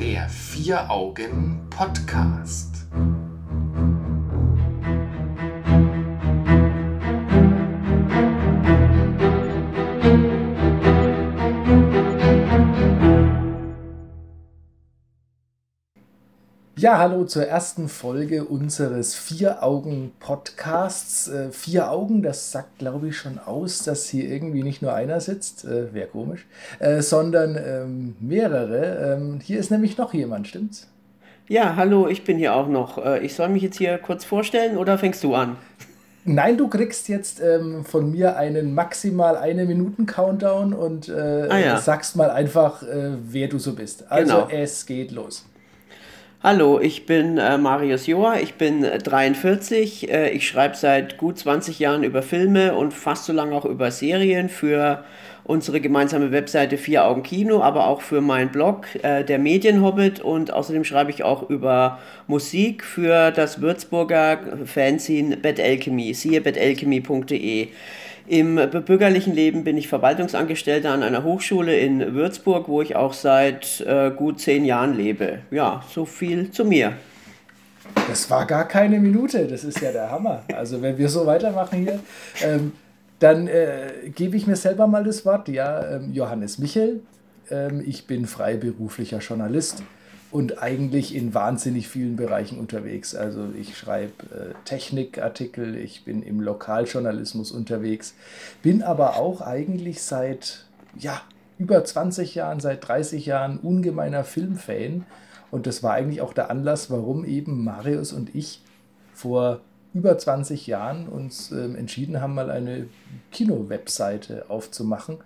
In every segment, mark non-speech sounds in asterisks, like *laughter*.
Der Vier Augen Podcast. Ja, hallo zur ersten Folge unseres Vier-Augen-Podcasts. Äh, vier Augen, das sagt, glaube ich, schon aus, dass hier irgendwie nicht nur einer sitzt, äh, wäre komisch, äh, sondern ähm, mehrere. Ähm, hier ist nämlich noch jemand, stimmt's? Ja, hallo, ich bin hier auch noch. Äh, ich soll mich jetzt hier kurz vorstellen oder fängst du an? Nein, du kriegst jetzt ähm, von mir einen maximal eine Minuten Countdown und äh, ah, ja. sagst mal einfach, äh, wer du so bist. Also genau. es geht los. Hallo, ich bin äh, Marius Joa, ich bin 43. Äh, äh, ich schreibe seit gut 20 Jahren über Filme und fast so lange auch über Serien für unsere gemeinsame Webseite Vier Augen Kino, aber auch für meinen Blog, äh, der Medienhobbit. Und außerdem schreibe ich auch über Musik für das Würzburger Fanzine Bad Alchemy, siehe betalchemy.de. Im bürgerlichen Leben bin ich Verwaltungsangestellter an einer Hochschule in Würzburg, wo ich auch seit äh, gut zehn Jahren lebe. Ja, so viel zu mir. Das war gar keine Minute, das ist ja der Hammer. Also wenn wir so weitermachen hier, ähm, dann äh, gebe ich mir selber mal das Wort. Ja, ähm, Johannes Michel, ähm, ich bin freiberuflicher Journalist und eigentlich in wahnsinnig vielen Bereichen unterwegs. Also ich schreibe äh, Technikartikel, ich bin im Lokaljournalismus unterwegs, bin aber auch eigentlich seit ja, über 20 Jahren, seit 30 Jahren ungemeiner Filmfan. Und das war eigentlich auch der Anlass, warum eben Marius und ich vor über 20 Jahren uns äh, entschieden haben, mal eine Kino-Webseite aufzumachen.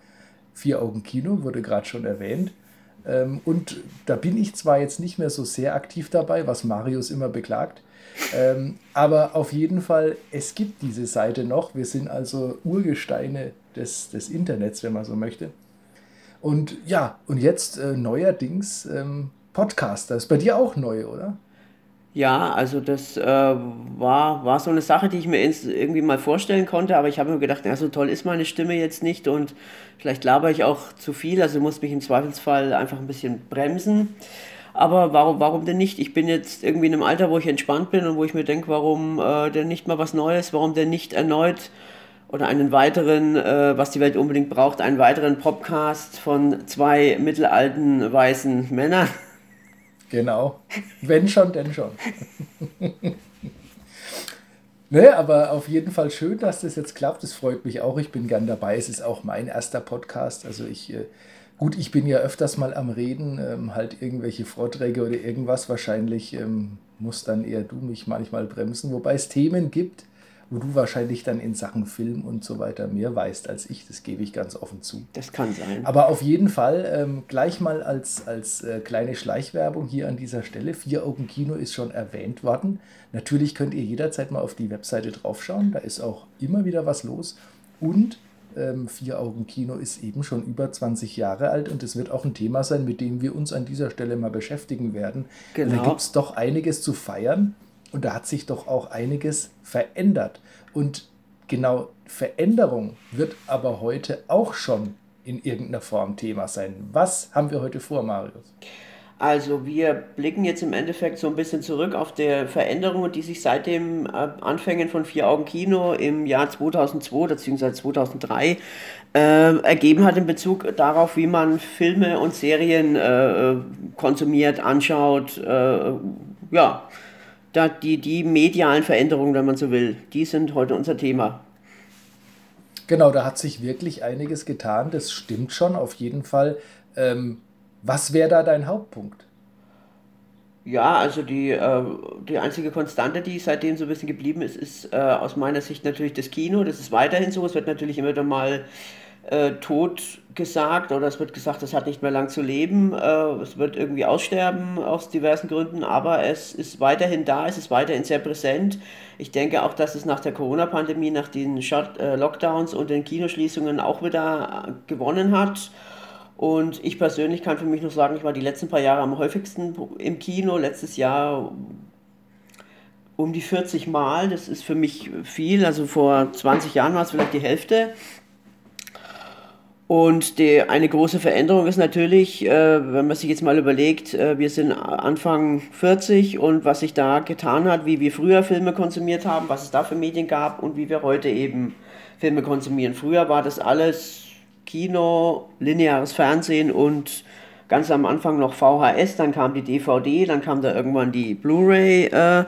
Vier Augen Kino wurde gerade schon erwähnt. Ähm, und da bin ich zwar jetzt nicht mehr so sehr aktiv dabei, was Marius immer beklagt, ähm, aber auf jeden Fall, es gibt diese Seite noch. Wir sind also Urgesteine des, des Internets, wenn man so möchte. Und ja, und jetzt äh, neuerdings ähm, Podcaster. Ist bei dir auch neu, oder? Ja, also das äh, war, war so eine Sache, die ich mir irgendwie mal vorstellen konnte, aber ich habe mir gedacht, ja, so toll ist meine Stimme jetzt nicht und vielleicht laber ich auch zu viel, also muss mich im Zweifelsfall einfach ein bisschen bremsen. Aber warum, warum denn nicht? Ich bin jetzt irgendwie in einem Alter, wo ich entspannt bin und wo ich mir denke, warum äh, denn nicht mal was Neues, warum denn nicht erneut oder einen weiteren, äh, was die Welt unbedingt braucht, einen weiteren Podcast von zwei mittelalten weißen Männern. Genau. Wenn schon, denn schon. *laughs* ne, aber auf jeden Fall schön, dass das jetzt klappt. Das freut mich auch. Ich bin gern dabei. Es ist auch mein erster Podcast. Also ich, äh, gut, ich bin ja öfters mal am Reden, ähm, halt irgendwelche Vorträge oder irgendwas. Wahrscheinlich ähm, muss dann eher du mich manchmal bremsen, wobei es Themen gibt, wo du wahrscheinlich dann in Sachen Film und so weiter mehr weißt als ich. Das gebe ich ganz offen zu. Das kann sein. Aber auf jeden Fall ähm, gleich mal als, als äh, kleine Schleichwerbung hier an dieser Stelle. Vier Augen Kino ist schon erwähnt worden. Natürlich könnt ihr jederzeit mal auf die Webseite draufschauen. Da ist auch immer wieder was los. Und ähm, Vier Augen Kino ist eben schon über 20 Jahre alt und es wird auch ein Thema sein, mit dem wir uns an dieser Stelle mal beschäftigen werden. Genau. Da gibt es doch einiges zu feiern. Und da hat sich doch auch einiges verändert. Und genau Veränderung wird aber heute auch schon in irgendeiner Form Thema sein. Was haben wir heute vor, Marius? Also wir blicken jetzt im Endeffekt so ein bisschen zurück auf die Veränderungen, die sich seit dem äh, Anfängen von Vier Augen Kino im Jahr 2002 bzw. 2003 äh, ergeben hat in Bezug darauf, wie man Filme und Serien äh, konsumiert, anschaut, äh, ja, da die, die medialen Veränderungen, wenn man so will, die sind heute unser Thema. Genau, da hat sich wirklich einiges getan, das stimmt schon, auf jeden Fall. Ähm, was wäre da dein Hauptpunkt? Ja, also die, äh, die einzige Konstante, die seitdem so ein bisschen geblieben ist, ist äh, aus meiner Sicht natürlich das Kino. Das ist weiterhin so. Es wird natürlich immer wieder mal äh, tot gesagt oder es wird gesagt, es hat nicht mehr lang zu leben, äh, es wird irgendwie aussterben aus diversen Gründen, aber es ist weiterhin da, es ist weiterhin sehr präsent. Ich denke auch, dass es nach der Corona-Pandemie, nach den Shut äh, Lockdowns und den Kinoschließungen auch wieder gewonnen hat. Und ich persönlich kann für mich noch sagen, ich war die letzten paar Jahre am häufigsten im Kino. Letztes Jahr um die 40 Mal. Das ist für mich viel. Also vor 20 Jahren war es vielleicht die Hälfte. Und die, eine große Veränderung ist natürlich, äh, wenn man sich jetzt mal überlegt, äh, wir sind Anfang 40 und was sich da getan hat, wie wir früher Filme konsumiert haben, was es da für Medien gab und wie wir heute eben Filme konsumieren. Früher war das alles Kino, lineares Fernsehen und ganz am Anfang noch VHS, dann kam die DVD, dann kam da irgendwann die Blu-ray äh,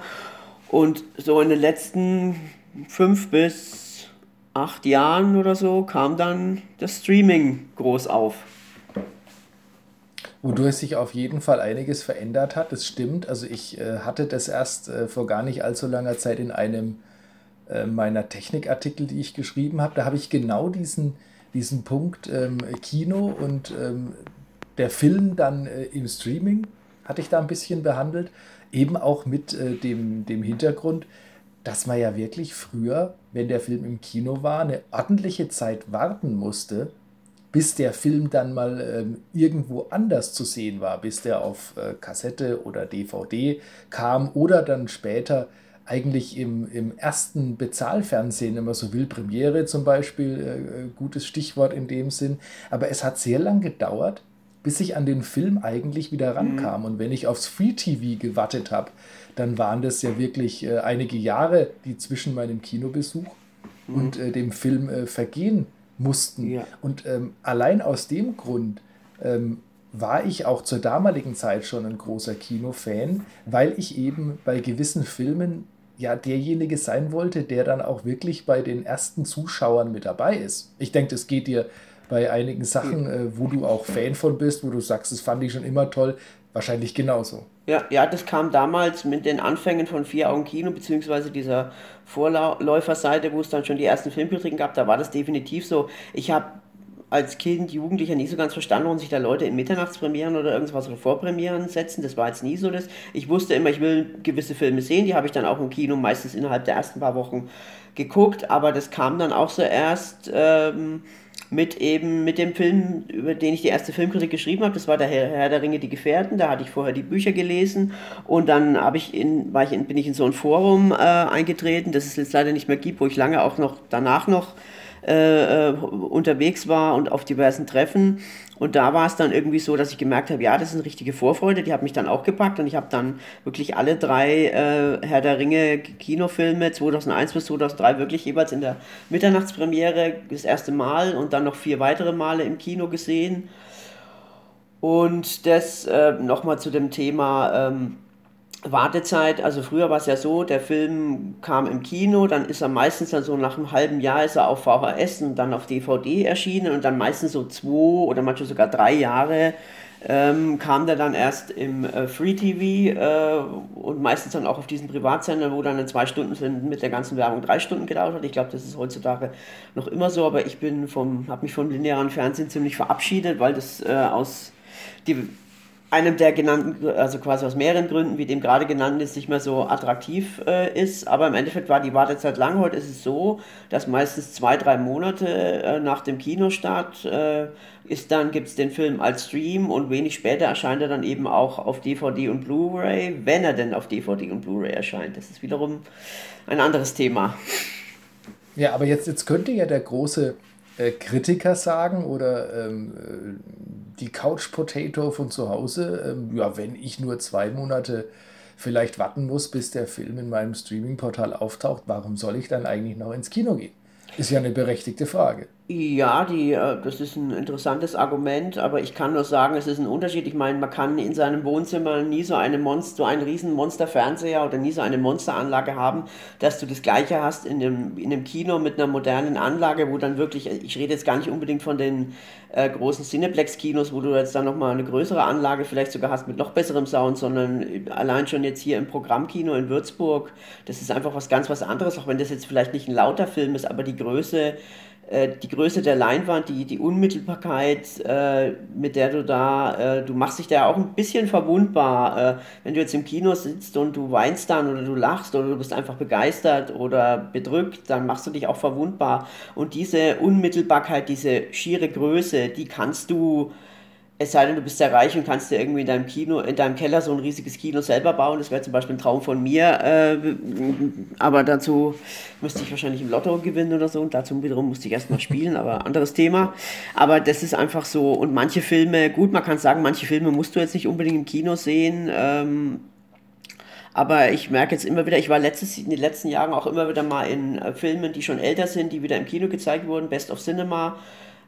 und so in den letzten fünf bis acht Jahren oder so kam dann das Streaming groß auf. Wodurch sich auf jeden Fall einiges verändert hat, das stimmt. Also ich äh, hatte das erst äh, vor gar nicht allzu langer Zeit in einem äh, meiner Technikartikel, die ich geschrieben habe. Da habe ich genau diesen, diesen Punkt ähm, Kino und ähm, der Film dann äh, im Streaming, hatte ich da ein bisschen behandelt. Eben auch mit äh, dem, dem Hintergrund, dass man ja wirklich früher, wenn der Film im Kino war, eine ordentliche Zeit warten musste, bis der Film dann mal ähm, irgendwo anders zu sehen war, bis der auf äh, Kassette oder DVD kam oder dann später eigentlich im, im ersten Bezahlfernsehen, wenn man so will, Premiere zum Beispiel, äh, äh gutes Stichwort in dem Sinn. Aber es hat sehr lang gedauert, bis ich an den Film eigentlich wieder rankam. Mhm. Und wenn ich aufs Free TV gewartet habe, dann waren das ja wirklich äh, einige Jahre, die zwischen meinem Kinobesuch mhm. und äh, dem Film äh, vergehen mussten. Ja. Und ähm, allein aus dem Grund ähm, war ich auch zur damaligen Zeit schon ein großer Kinofan, weil ich eben bei gewissen Filmen ja derjenige sein wollte, der dann auch wirklich bei den ersten Zuschauern mit dabei ist. Ich denke, das geht dir bei einigen Sachen, äh, wo du auch Fan von bist, wo du sagst, das fand ich schon immer toll, wahrscheinlich genauso. Ja, ja, das kam damals mit den Anfängen von Vier Augen Kino, beziehungsweise dieser Vorläuferseite, wo es dann schon die ersten Filmkritiken gab, da war das definitiv so. Ich habe als Kind, Jugendlicher nie so ganz verstanden, warum sich da Leute in Mitternachtspremieren oder irgendwas oder Vorpremieren setzen. Das war jetzt nie so das. Ich wusste immer, ich will gewisse Filme sehen, die habe ich dann auch im Kino meistens innerhalb der ersten paar Wochen geguckt, aber das kam dann auch so erst. Ähm, mit eben mit dem Film, über den ich die erste Filmkritik geschrieben habe. Das war der Herr, Herr der Ringe, die Gefährten. Da hatte ich vorher die Bücher gelesen und dann habe ich in, war ich in, bin ich in so ein Forum äh, eingetreten, das es jetzt leider nicht mehr gibt, wo ich lange auch noch danach noch äh, äh unterwegs war und auf diversen Treffen. Und da war es dann irgendwie so, dass ich gemerkt habe, ja, das ist eine richtige Vorfreude, die hat mich dann auch gepackt und ich habe dann wirklich alle drei äh, Herr der Ringe Kinofilme 2001 bis 2003 wirklich jeweils in der Mitternachtspremiere das erste Mal und dann noch vier weitere Male im Kino gesehen. Und das äh, nochmal zu dem Thema ähm, Wartezeit, also früher war es ja so, der Film kam im Kino, dann ist er meistens dann so nach einem halben Jahr ist er auf VHS und dann auf DVD erschienen und dann meistens so zwei oder manchmal sogar drei Jahre ähm, kam der dann erst im äh, Free TV äh, und meistens dann auch auf diesen Privatsender, wo dann in zwei Stunden sind mit der ganzen Werbung drei Stunden gedauert hat. Ich glaube, das ist heutzutage noch immer so, aber ich bin vom, habe mich vom linearen Fernsehen ziemlich verabschiedet, weil das äh, aus die einem der genannten, also quasi aus mehreren Gründen, wie dem gerade genannten ist, nicht mehr so attraktiv äh, ist. Aber im Endeffekt war die Wartezeit lang. Heute ist es so, dass meistens zwei, drei Monate äh, nach dem Kinostart äh, ist dann, gibt es den Film als Stream und wenig später erscheint er dann eben auch auf DVD und Blu-ray, wenn er denn auf DVD und Blu-ray erscheint. Das ist wiederum ein anderes Thema. Ja, aber jetzt, jetzt könnte ja der große äh, Kritiker sagen oder ähm, äh, die Couch Potato von zu Hause, ähm, ja, wenn ich nur zwei Monate vielleicht warten muss, bis der Film in meinem Streaming-Portal auftaucht, warum soll ich dann eigentlich noch ins Kino gehen? Ist ja eine berechtigte Frage. Ja, die, äh, das ist ein interessantes Argument, aber ich kann nur sagen, es ist ein Unterschied. Ich meine, man kann in seinem Wohnzimmer nie so eine Monster, so einen riesen Monsterfernseher oder nie so eine Monsteranlage haben, dass du das gleiche hast in dem, in dem Kino mit einer modernen Anlage, wo dann wirklich, ich rede jetzt gar nicht unbedingt von den äh, großen Cineplex-Kinos, wo du jetzt dann nochmal eine größere Anlage vielleicht sogar hast mit noch besserem Sound, sondern allein schon jetzt hier im Programmkino in Würzburg, das ist einfach was ganz was anderes, auch wenn das jetzt vielleicht nicht ein lauter Film ist, aber die Größe die Größe der Leinwand, die, die Unmittelbarkeit, äh, mit der du da, äh, du machst dich da auch ein bisschen verwundbar. Äh, wenn du jetzt im Kino sitzt und du weinst dann oder du lachst oder du bist einfach begeistert oder bedrückt, dann machst du dich auch verwundbar. Und diese Unmittelbarkeit, diese schiere Größe, die kannst du es sei denn, du bist sehr reich und kannst dir irgendwie in deinem Kino, in deinem Keller so ein riesiges Kino selber bauen. Das wäre zum Beispiel ein Traum von mir. Äh, aber dazu müsste ich wahrscheinlich im Lotto gewinnen oder so. Und dazu wiederum musste ich erstmal spielen, aber anderes Thema. Aber das ist einfach so. Und manche Filme, gut, man kann sagen, manche Filme musst du jetzt nicht unbedingt im Kino sehen. Ähm, aber ich merke jetzt immer wieder, ich war letztes, in den letzten Jahren auch immer wieder mal in äh, Filmen, die schon älter sind, die wieder im Kino gezeigt wurden. Best of Cinema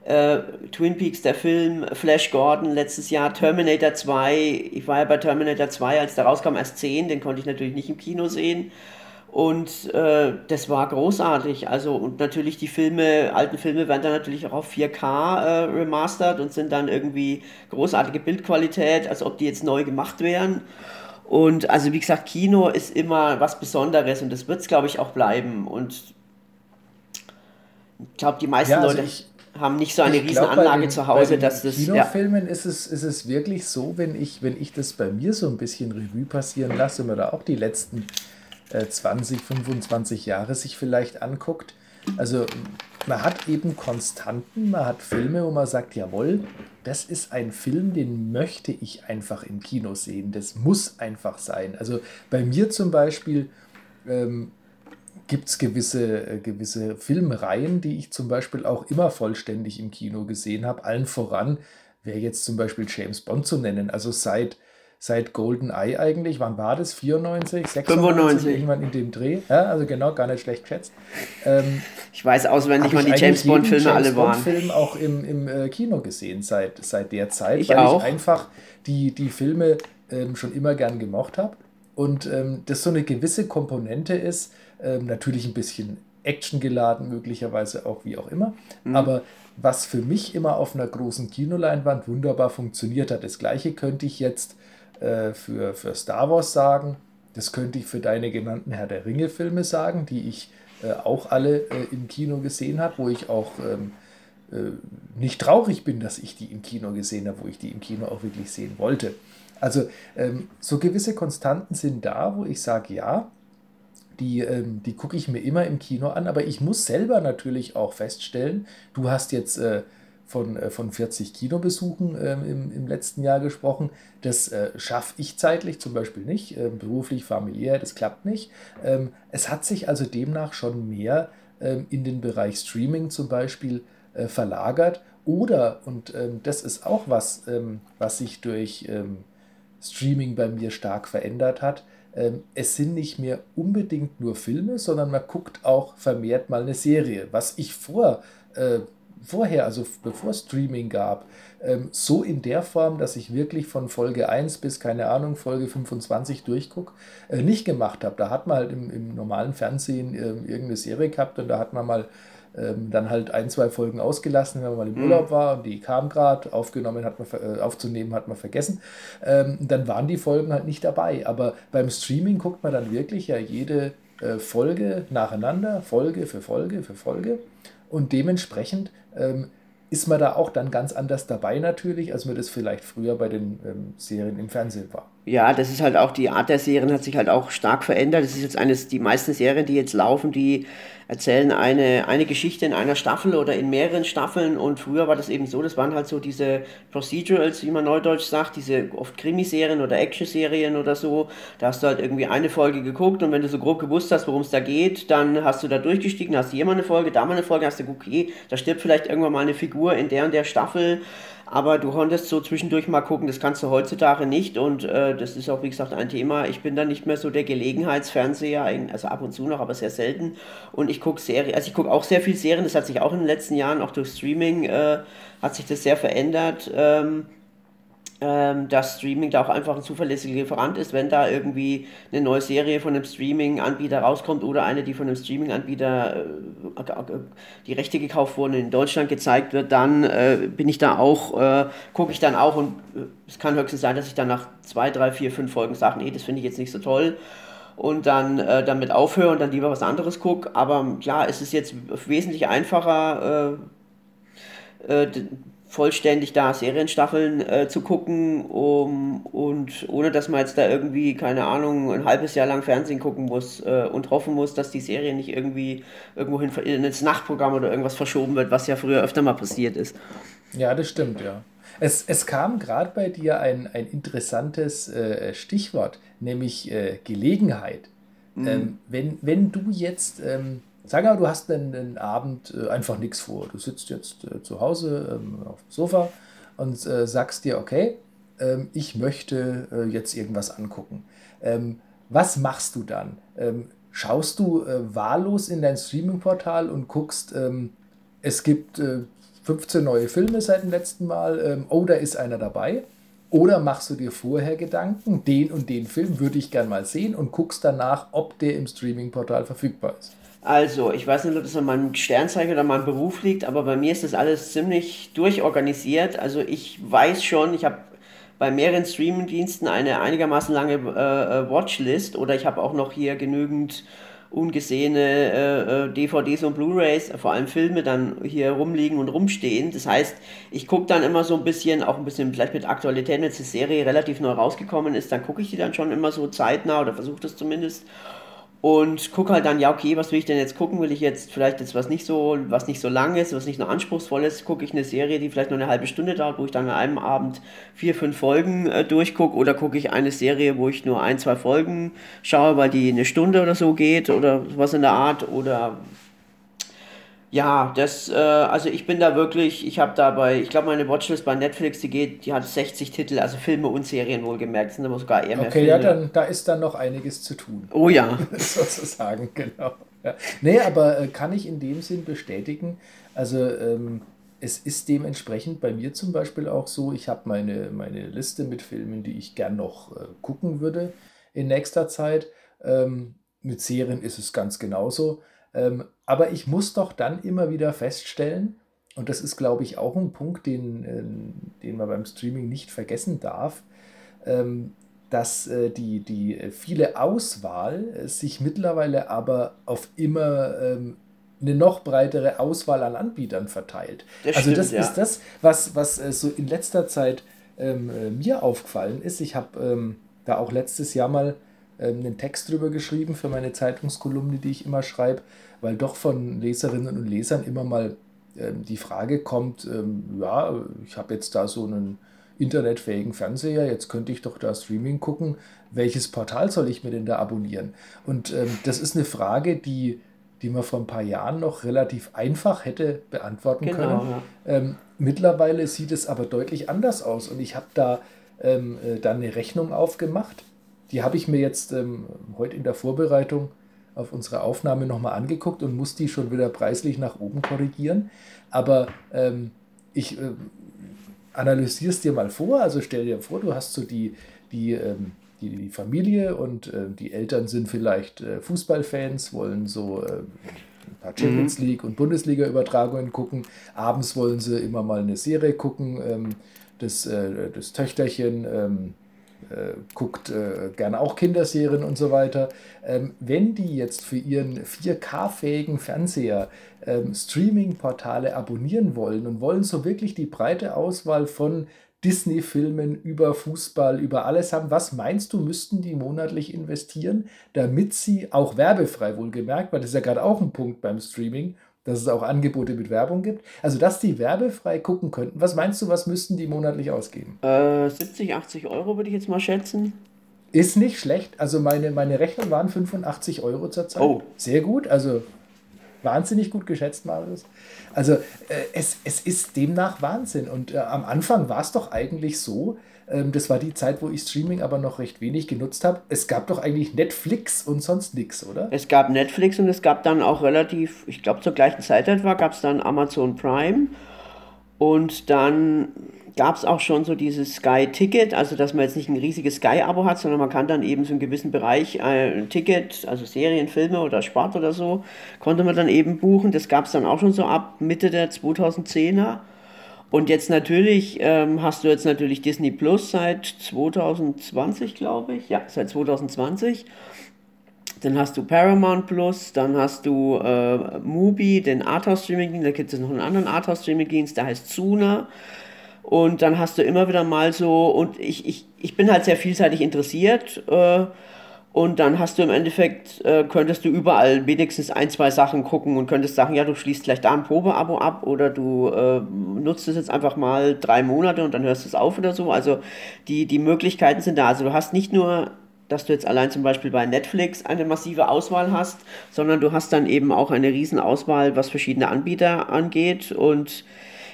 äh, Twin Peaks, der Film, Flash Gordon letztes Jahr, Terminator 2. Ich war ja bei Terminator 2, als der rauskam, erst 10, den konnte ich natürlich nicht im Kino sehen. Und äh, das war großartig. Also, und natürlich die Filme, alten Filme werden dann natürlich auch auf 4K äh, remastert und sind dann irgendwie großartige Bildqualität, als ob die jetzt neu gemacht wären. Und also, wie gesagt, Kino ist immer was Besonderes und das wird es, glaube ich, auch bleiben. Und ich glaube, die meisten ja, also Leute. Ich, haben nicht so eine ich riesen glaub, Anlage den, zu Hause, dass das. Kinofilmen ja. ist, es, ist es wirklich so, wenn ich, wenn ich das bei mir so ein bisschen Revue passieren lasse, wenn man da auch die letzten äh, 20, 25 Jahre sich vielleicht anguckt. Also man hat eben Konstanten, man hat Filme, wo man sagt, jawohl, das ist ein Film, den möchte ich einfach im Kino sehen. Das muss einfach sein. Also bei mir zum Beispiel ähm, gibt es gewisse, äh, gewisse Filmreihen, die ich zum Beispiel auch immer vollständig im Kino gesehen habe. Allen voran wäre jetzt zum Beispiel James Bond zu nennen. Also seit, seit Golden Eye eigentlich, wann war das? 94, 96? 95. Irgendwann in dem Dreh. Ja, also genau, gar nicht schlecht geschätzt. Ähm, ich weiß auswendig, wann die James Bond-Filme alle waren. Ich habe Film auch im, im äh, Kino gesehen seit, seit der Zeit, ich weil auch. ich einfach die, die Filme ähm, schon immer gern gemocht habe. Und ähm, das so eine gewisse Komponente ist, ähm, natürlich ein bisschen Action geladen, möglicherweise auch wie auch immer. Mhm. Aber was für mich immer auf einer großen Kinoleinwand wunderbar funktioniert hat, das gleiche könnte ich jetzt äh, für, für Star Wars sagen. Das könnte ich für deine genannten Herr der Ringe-Filme sagen, die ich äh, auch alle äh, im Kino gesehen habe, wo ich auch ähm, äh, nicht traurig bin, dass ich die im Kino gesehen habe, wo ich die im Kino auch wirklich sehen wollte. Also ähm, so gewisse Konstanten sind da, wo ich sage, ja, die, ähm, die gucke ich mir immer im Kino an, aber ich muss selber natürlich auch feststellen, du hast jetzt äh, von, äh, von 40 Kinobesuchen ähm, im, im letzten Jahr gesprochen. Das äh, schaffe ich zeitlich zum Beispiel nicht, ähm, beruflich, familiär, das klappt nicht. Ähm, es hat sich also demnach schon mehr ähm, in den Bereich Streaming zum Beispiel äh, verlagert. Oder, und ähm, das ist auch was, was sich durch Streaming bei mir stark verändert hat, es sind nicht mehr unbedingt nur Filme, sondern man guckt auch vermehrt mal eine Serie. Was ich vor, äh, vorher, also bevor Streaming gab, ähm, so in der Form, dass ich wirklich von Folge 1 bis, keine Ahnung, Folge 25 durchgucke, äh, nicht gemacht habe. Da hat man halt im, im normalen Fernsehen äh, irgendeine Serie gehabt und da hat man mal ähm, dann halt ein, zwei Folgen ausgelassen, wenn man mal im mhm. Urlaub war und die kam gerade, aufgenommen hat man, äh, aufzunehmen hat man vergessen. Ähm, dann waren die Folgen halt nicht dabei. Aber beim Streaming guckt man dann wirklich ja jede äh, Folge nacheinander, Folge für Folge für Folge. Und dementsprechend ähm, ist man da auch dann ganz anders dabei natürlich, als man das vielleicht früher bei den ähm, Serien im Fernsehen war. Ja, das ist halt auch, die Art der Serien hat sich halt auch stark verändert. Das ist jetzt eines, die meisten Serien, die jetzt laufen, die erzählen eine, eine Geschichte in einer Staffel oder in mehreren Staffeln. Und früher war das eben so, das waren halt so diese Procedurals, wie man neudeutsch sagt, diese oft Krimiserien oder Action-Serien oder so, da hast du halt irgendwie eine Folge geguckt und wenn du so grob gewusst hast, worum es da geht, dann hast du da durchgestiegen, hast hier mal eine Folge, da mal eine Folge, hast du okay, da stirbt vielleicht irgendwann mal eine Figur in der und der Staffel aber du konntest so zwischendurch mal gucken, das kannst du heutzutage nicht und äh, das ist auch, wie gesagt, ein Thema. Ich bin da nicht mehr so der Gelegenheitsfernseher, also ab und zu noch, aber sehr selten. Und ich gucke Serien, also ich gucke auch sehr viel Serien, das hat sich auch in den letzten Jahren, auch durch Streaming, äh, hat sich das sehr verändert. Ähm, ähm, dass Streaming da auch einfach ein zuverlässiger Lieferant ist, wenn da irgendwie eine neue Serie von einem Streaming-Anbieter rauskommt oder eine, die von einem Streaming-Anbieter äh, die Rechte gekauft wurden, in Deutschland gezeigt wird, dann äh, bin ich da auch, äh, gucke ich dann auch und äh, es kann höchstens sein, dass ich dann nach zwei, drei, vier, fünf Folgen sage, nee, das finde ich jetzt nicht so toll und dann äh, damit aufhöre und dann lieber was anderes gucke. Aber klar, es ist jetzt wesentlich einfacher, äh, vollständig da Serienstaffeln äh, zu gucken um, und ohne dass man jetzt da irgendwie, keine Ahnung, ein halbes Jahr lang Fernsehen gucken muss äh, und hoffen muss, dass die Serie nicht irgendwie irgendwohin ins Nachtprogramm oder irgendwas verschoben wird, was ja früher öfter mal passiert ist. Ja, das stimmt, ja. Es, es kam gerade bei dir ein, ein interessantes äh, Stichwort, nämlich äh, Gelegenheit. Mhm. Ähm, wenn, wenn du jetzt, ähm, sag mal, du hast einen, einen Abend äh, einfach nichts vor. Du sitzt jetzt äh, zu Hause ähm, auf dem Sofa und äh, sagst dir, okay, ähm, ich möchte jetzt irgendwas angucken. Ähm, was machst du dann? Schaust du wahllos in dein Streaming-Portal und guckst, es gibt 15 neue Filme seit dem letzten Mal, oh, da ist einer dabei. Oder machst du dir vorher Gedanken, den und den Film würde ich gern mal sehen und guckst danach, ob der im Streaming-Portal verfügbar ist? Also, ich weiß nicht, ob das an meinem Sternzeichen oder meinem Beruf liegt, aber bei mir ist das alles ziemlich durchorganisiert. Also, ich weiß schon, ich habe bei mehreren Streaming-Diensten eine einigermaßen lange äh, äh Watchlist oder ich habe auch noch hier genügend ungesehene äh, äh DVDs und Blu-rays, vor allem Filme, dann hier rumliegen und rumstehen. Das heißt, ich gucke dann immer so ein bisschen, auch ein bisschen vielleicht mit Aktualität, wenn die Serie relativ neu rausgekommen ist, dann gucke ich die dann schon immer so zeitnah oder versuche das zumindest und gucke halt dann, ja, okay, was will ich denn jetzt gucken? Will ich jetzt vielleicht jetzt was nicht so, was nicht so lang ist, was nicht nur anspruchsvoll ist, gucke ich eine Serie, die vielleicht nur eine halbe Stunde dauert, wo ich dann an einem Abend vier, fünf Folgen äh, durchgucke oder gucke ich eine Serie, wo ich nur ein, zwei Folgen schaue, weil die eine Stunde oder so geht oder was in der Art oder ja, das, äh, also ich bin da wirklich, ich habe dabei, ich glaube meine Watchlist bei Netflix, die geht, die hat 60 Titel, also Filme und Serien wohlgemerkt, sind aber sogar eher mehr Okay, Filme. ja, dann, da ist dann noch einiges zu tun. Oh ja. *laughs* Sozusagen, genau. Ja. Nee, aber äh, kann ich in dem Sinn bestätigen, also ähm, es ist dementsprechend bei mir zum Beispiel auch so, ich habe meine, meine Liste mit Filmen, die ich gern noch äh, gucken würde in nächster Zeit. Ähm, mit Serien ist es ganz genauso. Ähm, aber ich muss doch dann immer wieder feststellen, und das ist, glaube ich, auch ein Punkt, den, äh, den man beim Streaming nicht vergessen darf, ähm, dass äh, die, die viele Auswahl äh, sich mittlerweile aber auf immer ähm, eine noch breitere Auswahl an Anbietern verteilt. Das also stimmt, das ja. ist das, was, was äh, so in letzter Zeit ähm, äh, mir aufgefallen ist. Ich habe ähm, da auch letztes Jahr mal ähm, einen Text drüber geschrieben für meine Zeitungskolumne, die ich immer schreibe, weil doch von Leserinnen und Lesern immer mal ähm, die Frage kommt, ähm, ja, ich habe jetzt da so einen internetfähigen Fernseher, jetzt könnte ich doch da Streaming gucken, welches Portal soll ich mir denn da abonnieren? Und ähm, das ist eine Frage, die, die man vor ein paar Jahren noch relativ einfach hätte beantworten genau, können. Ja. Ähm, mittlerweile sieht es aber deutlich anders aus und ich habe da ähm, äh, dann eine Rechnung aufgemacht die habe ich mir jetzt ähm, heute in der Vorbereitung auf unsere Aufnahme nochmal angeguckt und muss die schon wieder preislich nach oben korrigieren. Aber ähm, ich äh, analysiere es dir mal vor. Also stell dir vor, du hast so die, die, ähm, die, die, Familie und äh, die Eltern sind vielleicht äh, Fußballfans, wollen so äh, ein paar Champions mhm. League und Bundesliga-Übertragungen gucken. Abends wollen sie immer mal eine Serie gucken. Ähm, das, äh, das Töchterchen ähm, äh, guckt äh, gerne auch Kinderserien und so weiter. Ähm, wenn die jetzt für ihren 4K-fähigen Fernseher ähm, Streaming-Portale abonnieren wollen und wollen so wirklich die breite Auswahl von Disney-Filmen über Fußball, über alles haben. Was meinst du, müssten die monatlich investieren, damit sie auch werbefrei wohlgemerkt, weil das ist ja gerade auch ein Punkt beim Streaming, dass es auch Angebote mit Werbung gibt. Also, dass die werbefrei gucken könnten. Was meinst du, was müssten die monatlich ausgeben? Äh, 70, 80 Euro würde ich jetzt mal schätzen. Ist nicht schlecht. Also, meine, meine Rechnung waren 85 Euro zurzeit. Oh. Sehr gut. Also, wahnsinnig gut geschätzt, Marius. Also, äh, es, es ist demnach Wahnsinn. Und äh, am Anfang war es doch eigentlich so, ähm, das war die Zeit, wo ich Streaming aber noch recht wenig genutzt habe. Es gab doch eigentlich Netflix und sonst nichts, oder? Es gab Netflix und es gab dann auch relativ, ich glaube zur gleichen Zeit etwa, gab es dann Amazon Prime. Und dann gab es auch schon so dieses Sky-Ticket, also dass man jetzt nicht ein riesiges Sky-Abo hat, sondern man kann dann eben so einen gewissen Bereich äh, ein Ticket, also Serien, Filme oder Sport oder so, konnte man dann eben buchen. Das gab es dann auch schon so ab Mitte der 2010er. Und jetzt natürlich ähm, hast du jetzt natürlich Disney Plus seit 2020, glaube ich. Ja, seit 2020. Dann hast du Paramount Plus, dann hast du äh, Mubi, den Arthouse Streaming Dienst, da gibt es noch einen anderen Arthouse Streaming Dienst, der heißt Suna. Und dann hast du immer wieder mal so, und ich, ich, ich bin halt sehr vielseitig interessiert. Äh, Und dann hast du im Endeffekt, äh, könntest du überall wenigstens ein, zwei Sachen gucken und könntest sagen, ja, du schließt vielleicht da ein Probeabo ab oder du äh, nutzt es jetzt einfach mal drei Monate und dann hörst du es auf oder so. Also die, die Möglichkeiten sind da. Also du hast nicht nur dass du jetzt allein zum Beispiel bei Netflix eine massive Auswahl hast, sondern du hast dann eben auch eine riesen Auswahl, was verschiedene Anbieter angeht und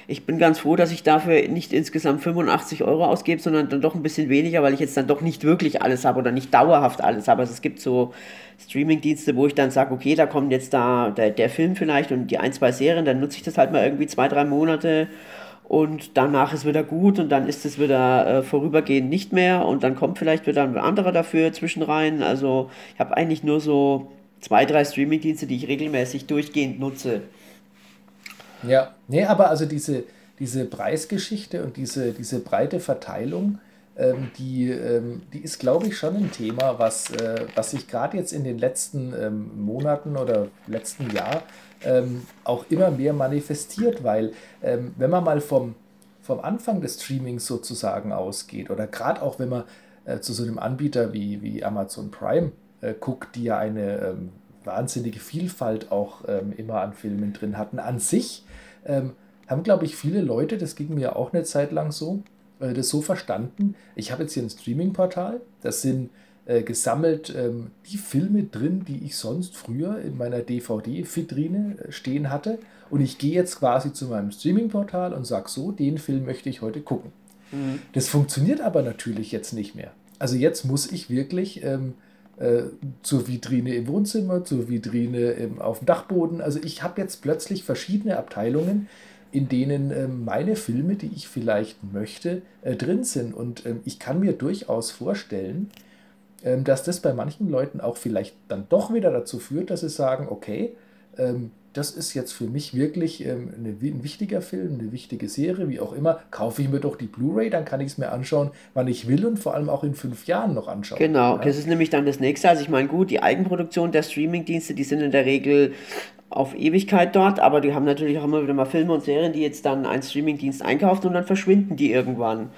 ich bin ganz froh, dass ich dafür nicht insgesamt 85 Euro ausgebe, sondern dann doch ein bisschen weniger, weil ich jetzt dann doch nicht wirklich alles habe oder nicht dauerhaft alles habe. Also es gibt so Streaming-Dienste, wo ich dann sage, okay, da kommt jetzt da der, der Film vielleicht und die ein, zwei Serien, dann nutze ich das halt mal irgendwie zwei, drei Monate und danach ist wieder gut und dann ist es wieder äh, vorübergehend nicht mehr und dann kommt vielleicht wieder ein anderer dafür zwischenrein. Also ich habe eigentlich nur so zwei, drei Streaming-Dienste, die ich regelmäßig durchgehend nutze. Ja, nee, aber also diese, diese Preisgeschichte und diese, diese breite Verteilung, ähm, die, ähm, die ist, glaube ich, schon ein Thema, was, äh, was sich gerade jetzt in den letzten ähm, Monaten oder letzten Jahr ähm, auch immer mehr manifestiert, weil ähm, wenn man mal vom, vom Anfang des Streamings sozusagen ausgeht oder gerade auch wenn man äh, zu so einem Anbieter wie, wie Amazon Prime äh, guckt, die ja eine ähm, wahnsinnige Vielfalt auch immer an Filmen drin hatten, an sich ähm, haben, glaube ich, viele Leute, das ging mir auch eine Zeit lang so, äh, das so verstanden. Ich habe jetzt hier ein Streaming-Portal, das sind äh, gesammelt ähm, die Filme drin, die ich sonst früher in meiner DVD-Vitrine äh, stehen hatte. Und ich gehe jetzt quasi zu meinem Streaming-Portal und sage so, den Film möchte ich heute gucken. Mhm. Das funktioniert aber natürlich jetzt nicht mehr. Also jetzt muss ich wirklich ähm, äh, zur Vitrine im Wohnzimmer, zur Vitrine im, auf dem Dachboden. Also ich habe jetzt plötzlich verschiedene Abteilungen, in denen äh, meine Filme, die ich vielleicht möchte, äh, drin sind. Und ähm, ich kann mir durchaus vorstellen, ähm, dass das bei manchen Leuten auch vielleicht dann doch wieder dazu führt, dass sie sagen, okay, das ist jetzt für mich wirklich ähm, ein wichtiger Film, eine wichtige Serie, wie auch immer, kaufe ich mir doch die Blu-ray, dann kann ich es mir anschauen, wann ich will und vor allem auch in fünf Jahren noch anschauen. Genau, das ist nämlich dann das nächste. Also ich meine, gut, die Eigenproduktion der Streaming-Dienste, die sind in der Regel auf Ewigkeit dort, aber die haben natürlich auch immer wieder mal Filme und Serien, die jetzt dann ein Streaming-Dienst einkauft und dann verschwinden die irgendwann.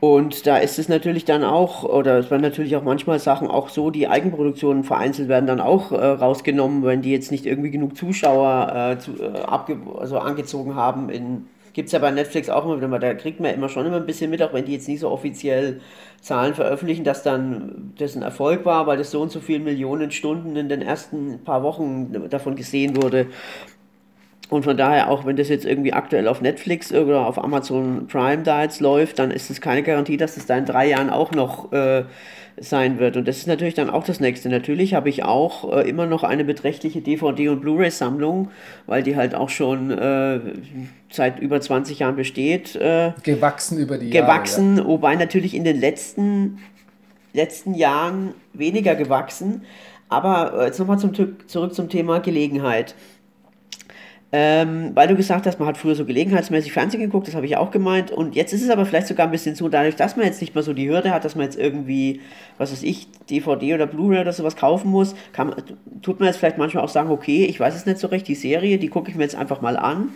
Und da ist es natürlich dann auch, oder es werden natürlich auch manchmal Sachen auch so, die Eigenproduktionen vereinzelt werden dann auch äh, rausgenommen, wenn die jetzt nicht irgendwie genug Zuschauer äh, zu, äh, abge also angezogen haben. Gibt es ja bei Netflix auch immer wieder, da kriegt man immer schon immer ein bisschen mit, auch wenn die jetzt nicht so offiziell Zahlen veröffentlichen, dass dann das ein Erfolg war, weil das so und so viele Millionen Stunden in den ersten paar Wochen davon gesehen wurde. Und von daher, auch wenn das jetzt irgendwie aktuell auf Netflix oder auf Amazon Prime da jetzt läuft, dann ist es keine Garantie, dass es da in drei Jahren auch noch äh, sein wird. Und das ist natürlich dann auch das Nächste. Natürlich habe ich auch äh, immer noch eine beträchtliche DVD- und Blu-ray-Sammlung, weil die halt auch schon äh, seit über 20 Jahren besteht. Äh, gewachsen über die Jahre. Gewachsen, ja. wobei natürlich in den letzten, letzten Jahren weniger gewachsen. Aber äh, jetzt nochmal zum, zurück zum Thema Gelegenheit. Ähm, weil du gesagt hast, man hat früher so gelegenheitsmäßig Fernsehen geguckt, das habe ich auch gemeint. Und jetzt ist es aber vielleicht sogar ein bisschen so, dadurch, dass man jetzt nicht mehr so die Hürde hat, dass man jetzt irgendwie, was weiß ich, DVD oder Blu-ray oder sowas kaufen muss, kann, tut man jetzt vielleicht manchmal auch sagen, okay, ich weiß es nicht so recht, die Serie, die gucke ich mir jetzt einfach mal an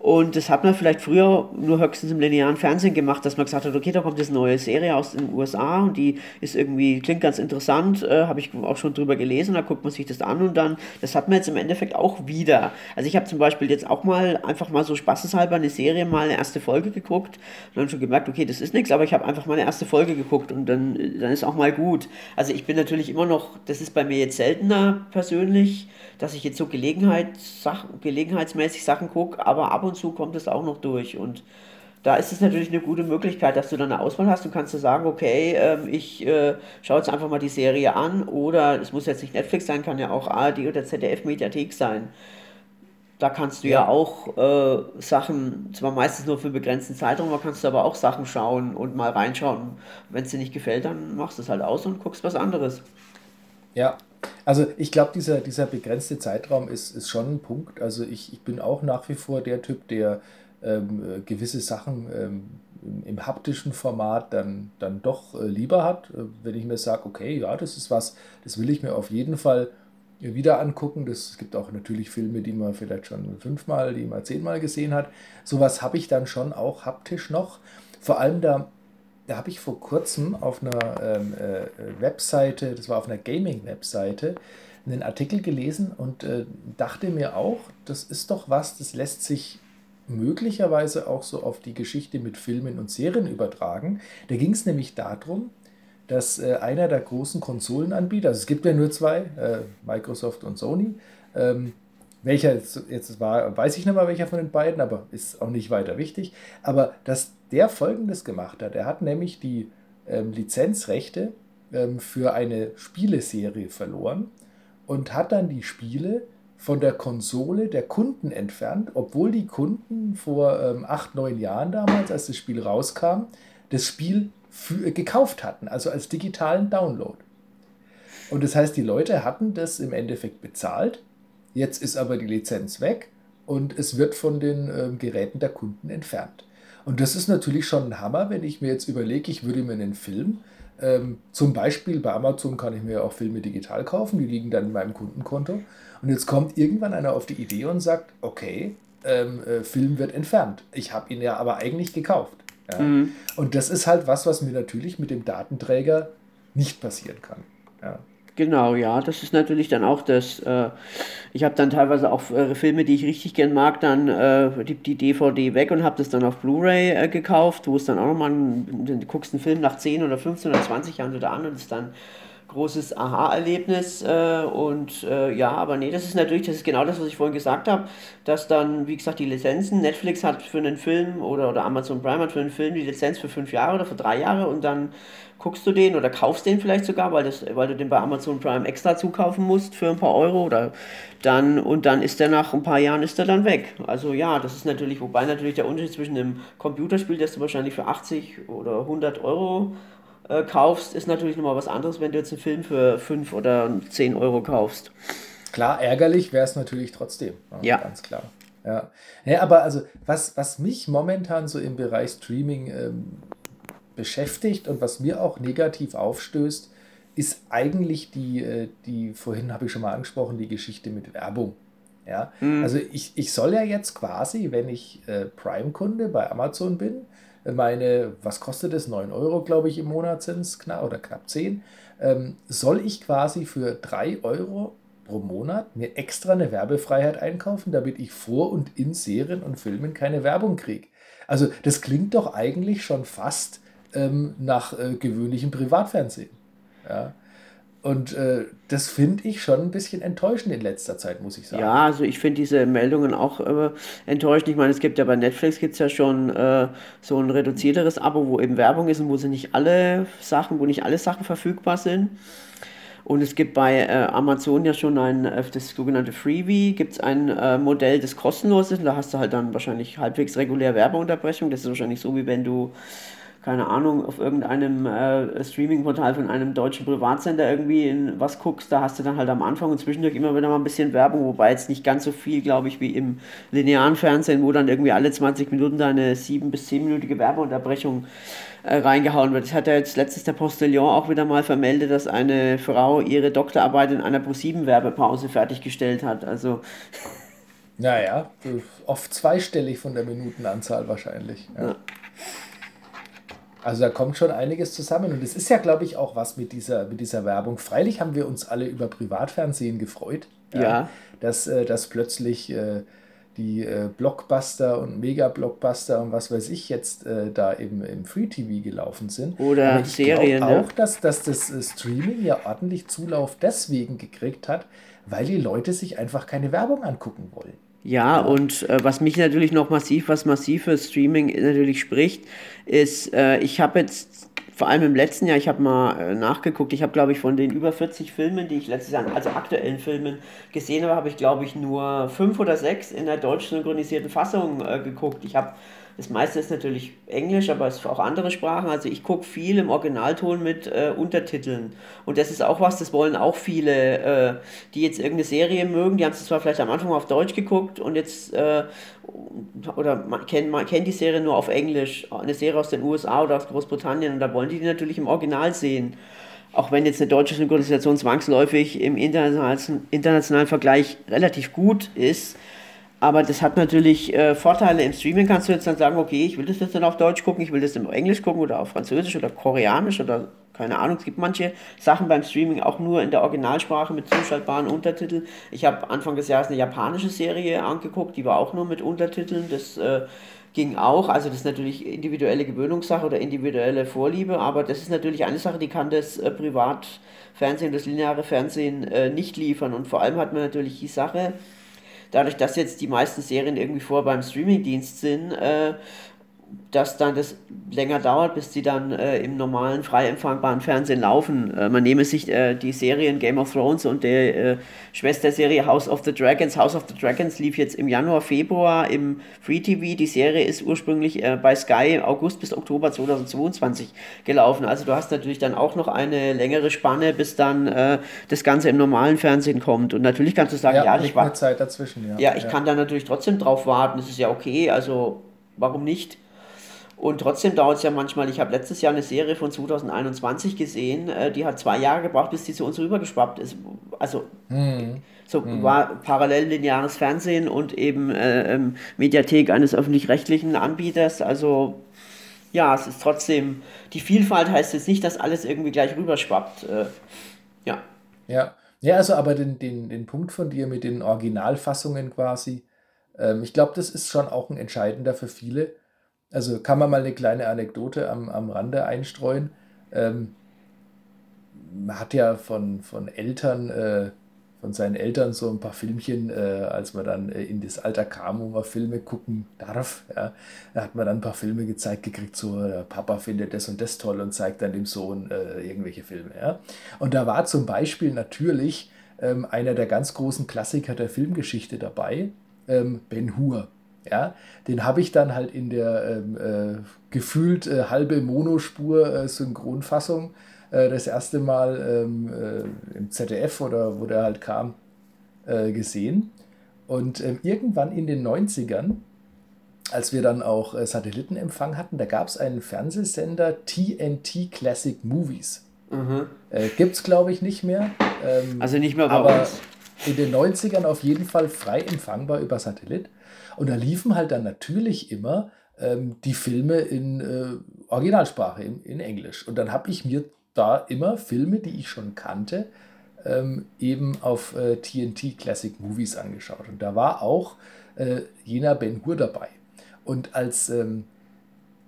und das hat man vielleicht früher nur höchstens im linearen Fernsehen gemacht, dass man gesagt hat, okay, da kommt jetzt eine neue Serie aus den USA und die ist irgendwie, klingt ganz interessant, äh, habe ich auch schon drüber gelesen, da guckt man sich das an und dann, das hat man jetzt im Endeffekt auch wieder. Also ich habe zum Beispiel jetzt auch mal einfach mal so spaßeshalber eine Serie mal eine erste Folge geguckt und dann schon gemerkt, okay, das ist nichts, aber ich habe einfach mal eine erste Folge geguckt und dann, dann ist auch mal gut. Also ich bin natürlich immer noch, das ist bei mir jetzt seltener persönlich, dass ich jetzt so Gelegenheitssachen, gelegenheitsmäßig Sachen gucke, aber ab und zu kommt es auch noch durch. Und da ist es natürlich eine gute Möglichkeit, dass du dann eine Auswahl hast. Du kannst du sagen, okay, ähm, ich äh, schaue jetzt einfach mal die Serie an oder es muss jetzt nicht Netflix sein, kann ja auch ARD oder ZDF Mediathek sein. Da kannst du ja, ja auch äh, Sachen, zwar meistens nur für einen begrenzten Zeitraum, aber kannst du aber auch Sachen schauen und mal reinschauen. Wenn es dir nicht gefällt, dann machst du es halt aus und guckst was anderes. Ja, also ich glaube, dieser, dieser begrenzte Zeitraum ist, ist schon ein Punkt. Also ich, ich bin auch nach wie vor der Typ, der ähm, äh, gewisse Sachen ähm, im, haptischen Format dann, dann doch äh, lieber hat. Äh, wenn ich mir sage, okay, ja, das ist was, das will ich mir auf jeden Fall wieder angucken. Das, gibt auch natürlich Filme, die man vielleicht schon fünfmal, die man zehnmal gesehen hat. Sowas habe ich dann schon auch haptisch noch. Vor allem da da habe ich vor kurzem auf einer ähm, äh, Webseite, das war auf einer Gaming-Webseite, einen Artikel gelesen und äh, dachte mir auch, das ist doch was, das lässt sich möglicherweise auch so auf die Geschichte mit Filmen und Serien übertragen. Da ging es nämlich darum, dass äh, einer der großen Konsolenanbieter, also es gibt ja nur zwei, äh, Microsoft und Sony, ähm, welcher jetzt, jetzt war, weiß ich nicht mal welcher von den beiden, aber ist auch nicht weiter wichtig. Aber dass der folgendes gemacht hat: Er hat nämlich die ähm, Lizenzrechte ähm, für eine Spieleserie verloren und hat dann die Spiele von der Konsole der Kunden entfernt, obwohl die Kunden vor ähm, acht, neun Jahren damals, als das Spiel rauskam, das Spiel für, äh, gekauft hatten, also als digitalen Download. Und das heißt, die Leute hatten das im Endeffekt bezahlt Jetzt ist aber die Lizenz weg und es wird von den ähm, Geräten der Kunden entfernt. Und das ist natürlich schon ein Hammer, wenn ich mir jetzt überlege, ich würde mir einen Film, ähm, zum Beispiel bei Amazon kann ich mir auch Filme digital kaufen, die liegen dann in meinem Kundenkonto. Und jetzt kommt irgendwann einer auf die Idee und sagt, okay, ähm, äh, Film wird entfernt. Ich habe ihn ja aber eigentlich gekauft. Ja. Mhm. Und das ist halt was, was mir natürlich mit dem Datenträger nicht passieren kann. Ja. Genau, ja, das ist natürlich dann auch das. Äh, ich habe dann teilweise auch äh, Filme, die ich richtig gern mag, dann äh, die, die DVD weg und habe das dann auf Blu-ray äh, gekauft, wo es dann auch nochmal, du guckst einen Film nach 10 oder 15 oder 20 Jahren wieder an und es dann großes Aha-Erlebnis äh, und äh, ja, aber nee, das ist natürlich, das ist genau das, was ich vorhin gesagt habe, dass dann, wie gesagt, die Lizenzen, Netflix hat für einen Film oder, oder Amazon Prime hat für einen Film die Lizenz für fünf Jahre oder für drei Jahre und dann guckst du den oder kaufst den vielleicht sogar, weil, das, weil du den bei Amazon Prime extra zukaufen musst für ein paar Euro oder dann und dann ist der nach ein paar Jahren ist er dann weg. Also ja, das ist natürlich, wobei natürlich der Unterschied zwischen einem Computerspiel, das du wahrscheinlich für 80 oder 100 Euro äh, kaufst, ist natürlich nochmal was anderes, wenn du jetzt einen Film für 5 oder 10 Euro kaufst. Klar, ärgerlich wäre es natürlich trotzdem. Ja, ja. Ganz klar. Ja. ja, aber also, was, was mich momentan so im Bereich Streaming ähm, beschäftigt und was mir auch negativ aufstößt, ist eigentlich die, äh, die vorhin habe ich schon mal angesprochen, die Geschichte mit Werbung. Ja, mhm. also ich, ich soll ja jetzt quasi, wenn ich äh, Prime-Kunde bei Amazon bin, meine, was kostet es? 9 Euro, glaube ich, im Monat sind es, knapp, oder knapp 10. Ähm, soll ich quasi für 3 Euro pro Monat mir extra eine Werbefreiheit einkaufen, damit ich vor und in Serien und Filmen keine Werbung kriege? Also das klingt doch eigentlich schon fast ähm, nach äh, gewöhnlichem Privatfernsehen. Ja. Und äh, das finde ich schon ein bisschen enttäuschend in letzter Zeit, muss ich sagen. Ja, also ich finde diese Meldungen auch äh, enttäuschend. Ich meine, es gibt ja bei Netflix gibt's ja schon äh, so ein reduzierteres Abo, wo eben Werbung ist und wo sie nicht alle Sachen, wo nicht alle Sachen verfügbar sind. Und es gibt bei äh, Amazon ja schon ein, äh, das sogenannte Freebie, gibt es ein äh, Modell, das kostenlos ist. Und da hast du halt dann wahrscheinlich halbwegs regulär Werbeunterbrechung. Das ist wahrscheinlich so, wie wenn du keine Ahnung, auf irgendeinem äh, Streaming-Portal von einem deutschen Privatsender irgendwie in was guckst, da hast du dann halt am Anfang und zwischendurch immer wieder mal ein bisschen Werbung, wobei jetzt nicht ganz so viel, glaube ich, wie im linearen Fernsehen, wo dann irgendwie alle 20 Minuten da eine 7- bis 10-minütige Werbeunterbrechung äh, reingehauen wird. Das hat ja jetzt letztes der Postillon auch wieder mal vermeldet, dass eine Frau ihre Doktorarbeit in einer Pro-7-Werbepause fertiggestellt hat. Also. Naja, oft zweistellig von der Minutenanzahl wahrscheinlich. Ja. ja. Also da kommt schon einiges zusammen. Und es ist ja, glaube ich, auch was mit dieser, mit dieser Werbung. Freilich haben wir uns alle über Privatfernsehen gefreut. Ja. ja dass, äh, dass plötzlich äh, die äh, Blockbuster und Mega-Blockbuster und was weiß ich jetzt da im, im Free-TV gelaufen sind. Oder Aber ich Serien. Ne? auch, dass, dass das Streaming ja ordentlich Zulauf deswegen gekriegt hat, weil die Leute sich einfach keine Werbung angucken wollen. Ja, und äh, was mich natürlich noch massiv, was massiv für Streaming natürlich spricht, ist, äh, ich habe jetzt vor allem im letzten Jahr, ich habe mal äh, nachgeguckt, ich habe glaube ich von den über 40 Filmen, die ich letztes Jahr, also aktuellen Filmen gesehen habe, habe ich glaube ich nur fünf oder sechs in der deutsch synchronisierten Fassung äh, geguckt. Ich habe das meiste ist natürlich Englisch, aber es ist auch andere Sprachen. Also ich gucke viel im Originalton mit äh, Untertiteln. Und das ist auch was, das wollen auch viele, äh, die jetzt irgendeine Serie mögen. Die haben es zwar vielleicht am Anfang auf Deutsch geguckt und jetzt, äh, oder man kennt, die Serie nur auf Englisch. Eine Serie aus den USA oder aus Großbritannien. Und da wollen die die natürlich im Original sehen. Auch wenn jetzt eine deutsche Synchronisation zwangsläufig im internationalen, internationalen Vergleich relativ gut ist, aber das hat natürlich äh, Vorteile. Im Streaming kannst du jetzt dann sagen, okay, ich will das jetzt dann auf Deutsch gucken, ich will das im Englisch gucken oder auf Französisch oder Koreanisch oder keine Ahnung. Es gibt manche Sachen beim Streaming auch nur in der Originalsprache mit zuschaltbaren Untertiteln. Ich habe Anfang des Jahres eine japanische Serie angeguckt, die war auch nur mit Untertiteln. Das äh, ging auch. Also das ist natürlich individuelle Gewöhnungssache oder individuelle Vorliebe, aber das ist natürlich eine Sache, die kann das äh, Privatfernsehen, das lineare Fernsehen äh, nicht liefern. Und vor allem hat man natürlich die Sache, dadurch, dass jetzt die meisten Serien irgendwie vor beim Streamingdienst sind, äh, dass dann das länger dauert, bis sie dann äh, im normalen, frei empfangbaren Fernsehen laufen. Äh, man nehme sich äh, die Serien Game of Thrones und der äh, Schwesterserie House of the Dragons. House of the Dragons lief jetzt im Januar, Februar im Free TV. Die Serie ist ursprünglich äh, bei Sky August bis Oktober 2022 gelaufen. Also du hast natürlich dann auch noch eine längere Spanne, bis dann äh, das Ganze im normalen Fernsehen kommt. Und natürlich kannst du sagen, ja, ja ich war Zeit dazwischen. Ja, ja ich ja. kann da natürlich trotzdem drauf warten. Das ist ja okay. Also warum nicht? Und trotzdem dauert es ja manchmal, ich habe letztes Jahr eine Serie von 2021 gesehen, äh, die hat zwei Jahre gebraucht, bis die zu uns rübergeschwappt ist. Also mhm. so mhm. war parallel lineares Fernsehen und eben äh, ähm, Mediathek eines öffentlich-rechtlichen Anbieters. Also ja, es ist trotzdem, die Vielfalt heißt jetzt nicht, dass alles irgendwie gleich rüberschwappt. Äh, ja. Ja. Ja, also aber den, den, den Punkt von dir mit den Originalfassungen quasi, ähm, ich glaube, das ist schon auch ein entscheidender für viele also kann man mal eine kleine Anekdote am, am Rande einstreuen. Ähm, man hat ja von, von Eltern, äh, von seinen Eltern so ein paar Filmchen, äh, als man dann äh, in das Alter kam, wo man Filme gucken darf. Ja, da hat man dann ein paar Filme gezeigt gekriegt, so Papa findet das und das toll und zeigt dann dem Sohn äh, irgendwelche Filme. Ja. Und da war zum Beispiel natürlich ähm, einer der ganz großen Klassiker der Filmgeschichte dabei, ähm, Ben Hur. Ja, den habe ich dann halt in der ähm, äh, gefühlt äh, halbe Monospur äh, äh, das erste Mal ähm, äh, im ZDF oder wo der halt kam äh, gesehen. Und ähm, irgendwann in den 90ern, als wir dann auch Satellitenempfang hatten, da gab es einen Fernsehsender TNT Classic Movies. Mhm. Gibt es, glaube ich, nicht mehr. Ähm, also nicht mehr bei aber uns. In den 90ern auf jeden Fall frei empfangbar über Satellit. Und da liefen halt dann natürlich immer ähm, die Filme in äh, Originalsprache, in, in Englisch. Und dann habe ich mir da immer Filme, die ich schon kannte, ähm, eben auf äh, TNT Classic Movies angeschaut. Und da war auch äh, jener Ben Hur dabei. Und als, ähm,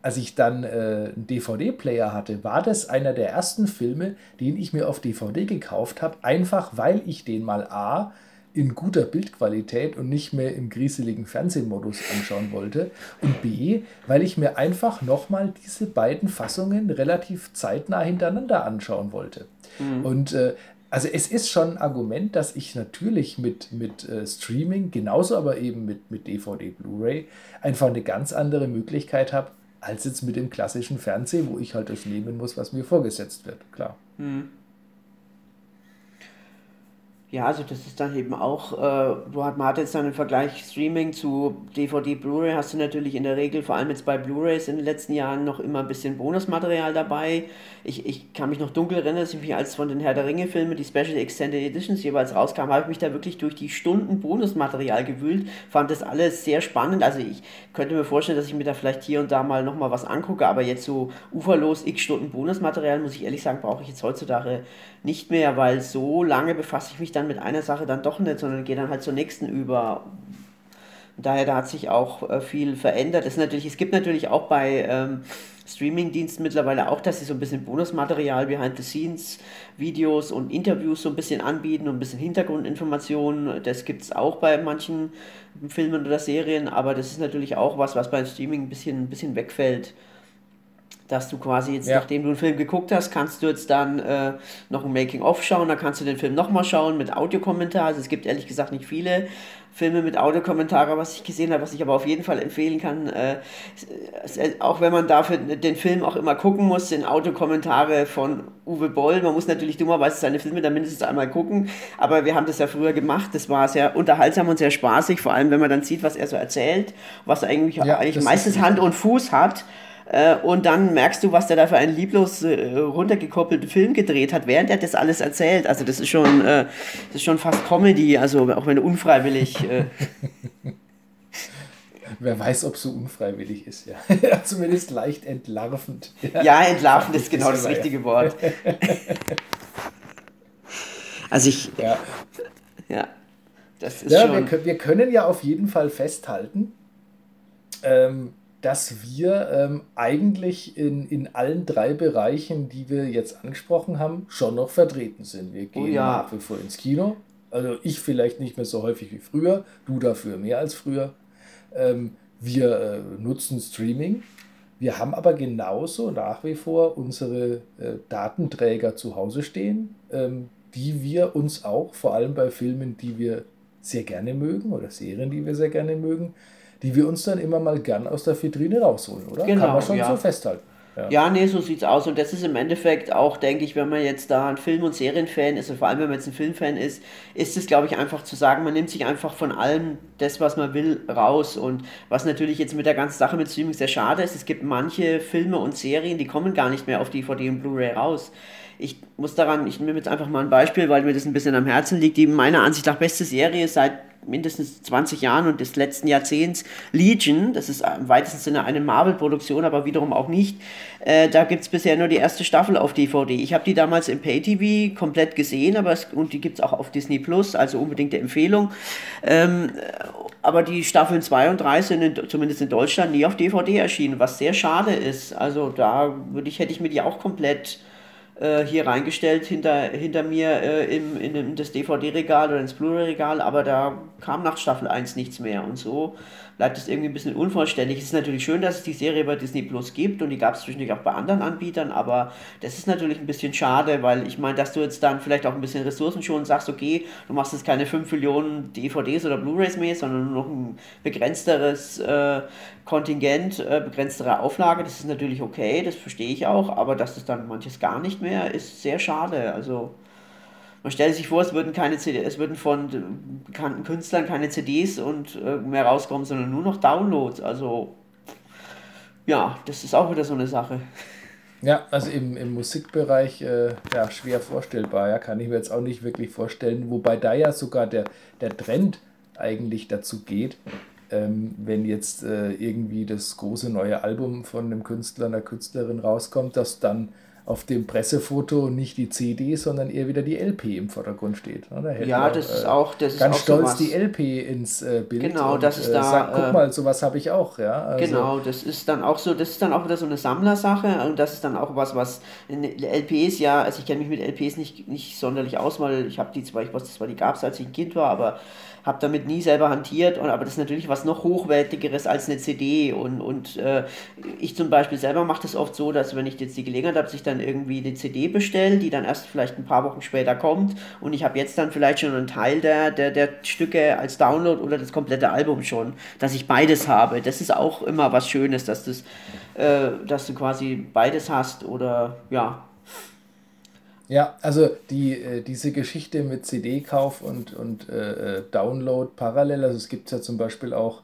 als ich dann äh, einen DVD-Player hatte, war das einer der ersten Filme, den ich mir auf DVD gekauft habe, einfach weil ich den mal A in guter Bildqualität und nicht mehr im grieseligen Fernsehmodus anschauen wollte. Und B, weil ich mir einfach nochmal diese beiden Fassungen relativ zeitnah hintereinander anschauen wollte. Mhm. Und äh, also es ist schon ein Argument, dass ich natürlich mit, mit äh, Streaming, genauso aber eben mit, mit DVD, Blu-ray, einfach eine ganz andere Möglichkeit habe, als jetzt mit dem klassischen Fernsehen, wo ich halt das nehmen muss, was mir vorgesetzt wird, klar. Mhm. Ja, also das ist dann eben auch, äh, du hat, man hat jetzt dann im Vergleich Streaming zu DVD, Blu-ray, hast du natürlich in der Regel, vor allem jetzt bei Blu-rays in den letzten Jahren noch immer ein bisschen Bonusmaterial dabei. Ich, ich kann mich noch dunkel erinnern, dass ich mich als von den Herr der Ringe Filmen, die Special Extended Editions jeweils rauskam, habe ich mich da wirklich durch die Stunden Bonusmaterial gewühlt, fand das alles sehr spannend. Also ich könnte mir vorstellen, dass ich mir da vielleicht hier und da mal nochmal was angucke, aber jetzt so uferlos x Stunden Bonusmaterial, muss ich ehrlich sagen, brauche ich jetzt heutzutage nicht mehr, weil so lange befasse ich mich dann mit einer Sache dann doch nicht, sondern gehe dann halt zur nächsten über. daher, da hat sich auch äh, viel verändert. Es, natürlich, es gibt natürlich auch bei ähm, Streamingdiensten mittlerweile auch, dass sie so ein bisschen Bonusmaterial, Behind-the-Scenes, Videos und Interviews so ein bisschen anbieten und ein bisschen Hintergrundinformationen. Das gibt es auch bei manchen Filmen oder Serien, aber das ist natürlich auch was, was beim Streaming ein bisschen, ein bisschen wegfällt dass du quasi jetzt, ja. nachdem du einen Film geguckt hast, kannst du jetzt dann äh, noch ein Making-of schauen, dann kannst du den Film nochmal schauen mit Audiokommentar. Also es gibt ehrlich gesagt nicht viele Filme mit Audiokommentare, was ich gesehen habe, was ich aber auf jeden Fall empfehlen kann. Äh, auch wenn man dafür den Film auch immer gucken muss, sind Audiokommentare von Uwe Boll. Man muss natürlich dummerweise seine Filme dann mindestens einmal gucken, aber wir haben das ja früher gemacht. Das war sehr unterhaltsam und sehr spaßig, vor allem wenn man dann sieht, was er so erzählt, was eigentlich, ja, eigentlich meistens Hand und Fuß hat. Äh, und dann merkst du, was der da für einen lieblos äh, runtergekoppelten Film gedreht hat, während er das alles erzählt. Also das ist schon, äh, das ist schon fast Comedy, also auch wenn unfreiwillig. Äh. *laughs* wer weiß, ob es so unfreiwillig ist. *laughs* Ja. Zumindest leicht entlarvend. Ja, ja entlarvend ist genau das richtige Wort. *laughs* also ich. Ja. ja. Das ist ja, schon... wir, wir können ja auf jeden Fall festhalten, ähm, dass wir ähm, eigentlich in, in allen drei Bereichen, die wir jetzt angesprochen haben, schon noch vertreten sind. Wir gehen oh ja. nach wie vor ins Kino. Also ich vielleicht nicht mehr so häufig wie früher, du dafür mehr als früher. Ähm, wir äh, nutzen Streaming. Wir haben aber genauso nach wie vor unsere äh, Datenträger zu Hause stehen, ähm, die wir uns auch, vor allem bei Filmen, die wir sehr gerne mögen oder Serien, die wir sehr gerne mögen, die wir uns dann immer mal gern aus der Vitrine rausholen, oder? Genau, Kann man schon ja. so festhalten. Ja. ja, nee, so sieht's aus. Und das ist im Endeffekt auch, denke ich, wenn man jetzt da ein Film- und Serienfan ist, und vor allem wenn man jetzt ein Filmfan ist, ist es, glaube ich, einfach zu sagen, man nimmt sich einfach von allem das, was man will, raus. Und was natürlich jetzt mit der ganzen Sache mit Streaming sehr schade ist, es gibt manche Filme und Serien, die kommen gar nicht mehr auf DVD und Blu-ray raus ich muss daran, ich nehme jetzt einfach mal ein Beispiel, weil mir das ein bisschen am Herzen liegt, die meiner Ansicht nach beste Serie seit mindestens 20 Jahren und des letzten Jahrzehnts, Legion, das ist im weitesten Sinne eine Marvel-Produktion, aber wiederum auch nicht. Äh, da gibt es bisher nur die erste Staffel auf DVD. Ich habe die damals im Pay-TV komplett gesehen, aber es, und die gibt es auch auf Disney Plus, also unbedingte Empfehlung. Ähm, aber die Staffeln 2 und 3 sind in, zumindest in Deutschland nie auf DVD erschienen, was sehr schade ist. Also da würde ich, hätte ich mir die auch komplett äh, hier reingestellt hinter, hinter mir äh, im, in, in das DVD-Regal oder ins Blu-ray-Regal, aber da kam nach Staffel 1 nichts mehr. Und so bleibt es irgendwie ein bisschen unvollständig. Es ist natürlich schön, dass es die Serie bei Disney Plus gibt und die gab es zwischendurch auch bei anderen Anbietern, aber das ist natürlich ein bisschen schade, weil ich meine, dass du jetzt dann vielleicht auch ein bisschen Ressourcen schon sagst, okay, du machst jetzt keine 5 Millionen DVDs oder Blu-rays mehr, sondern nur noch ein begrenzteres äh, Kontingent, äh, begrenztere Auflage, das ist natürlich okay, das verstehe ich auch, aber dass das dann manches gar nicht mehr ist, sehr schade. Also man stellt sich vor, es würden keine CD, es würden von bekannten Künstlern keine CDs und äh, mehr rauskommen, sondern nur noch Downloads. Also ja, das ist auch wieder so eine Sache. Ja, also im, im Musikbereich äh, ja, schwer vorstellbar, ja, kann ich mir jetzt auch nicht wirklich vorstellen, wobei da ja sogar der, der Trend eigentlich dazu geht, ähm, wenn jetzt äh, irgendwie das große neue Album von einem Künstler, einer Künstlerin rauskommt, dass dann auf dem Pressefoto nicht die CD, sondern eher wieder die LP im Vordergrund steht. Da ja, das auch, ist auch das ganz ist auch stolz sowas. die LP ins äh, Bild. Genau, das ist äh, da. Sagt, guck mal, sowas habe ich auch. Ja, also, genau, das ist dann auch so, das ist dann auch wieder so eine Sammlersache und das ist dann auch was, was in LPs ja, also ich kenne mich mit LPs nicht, nicht sonderlich aus, weil ich habe die zwar, ich weiß zwar, die gab es, als ich ein Kind war, aber habe damit nie selber hantiert, und, aber das ist natürlich was noch hochwertigeres als eine CD. Und, und äh, ich zum Beispiel selber mache das oft so, dass wenn ich jetzt die Gelegenheit habe, sich dann irgendwie eine CD bestelle, die dann erst vielleicht ein paar Wochen später kommt. Und ich habe jetzt dann vielleicht schon einen Teil der, der, der Stücke als Download oder das komplette Album schon, dass ich beides habe. Das ist auch immer was Schönes, dass, das, äh, dass du quasi beides hast oder ja, ja, also die, äh, diese Geschichte mit CD-Kauf und, und äh, äh, Download parallel, also es gibt ja zum Beispiel auch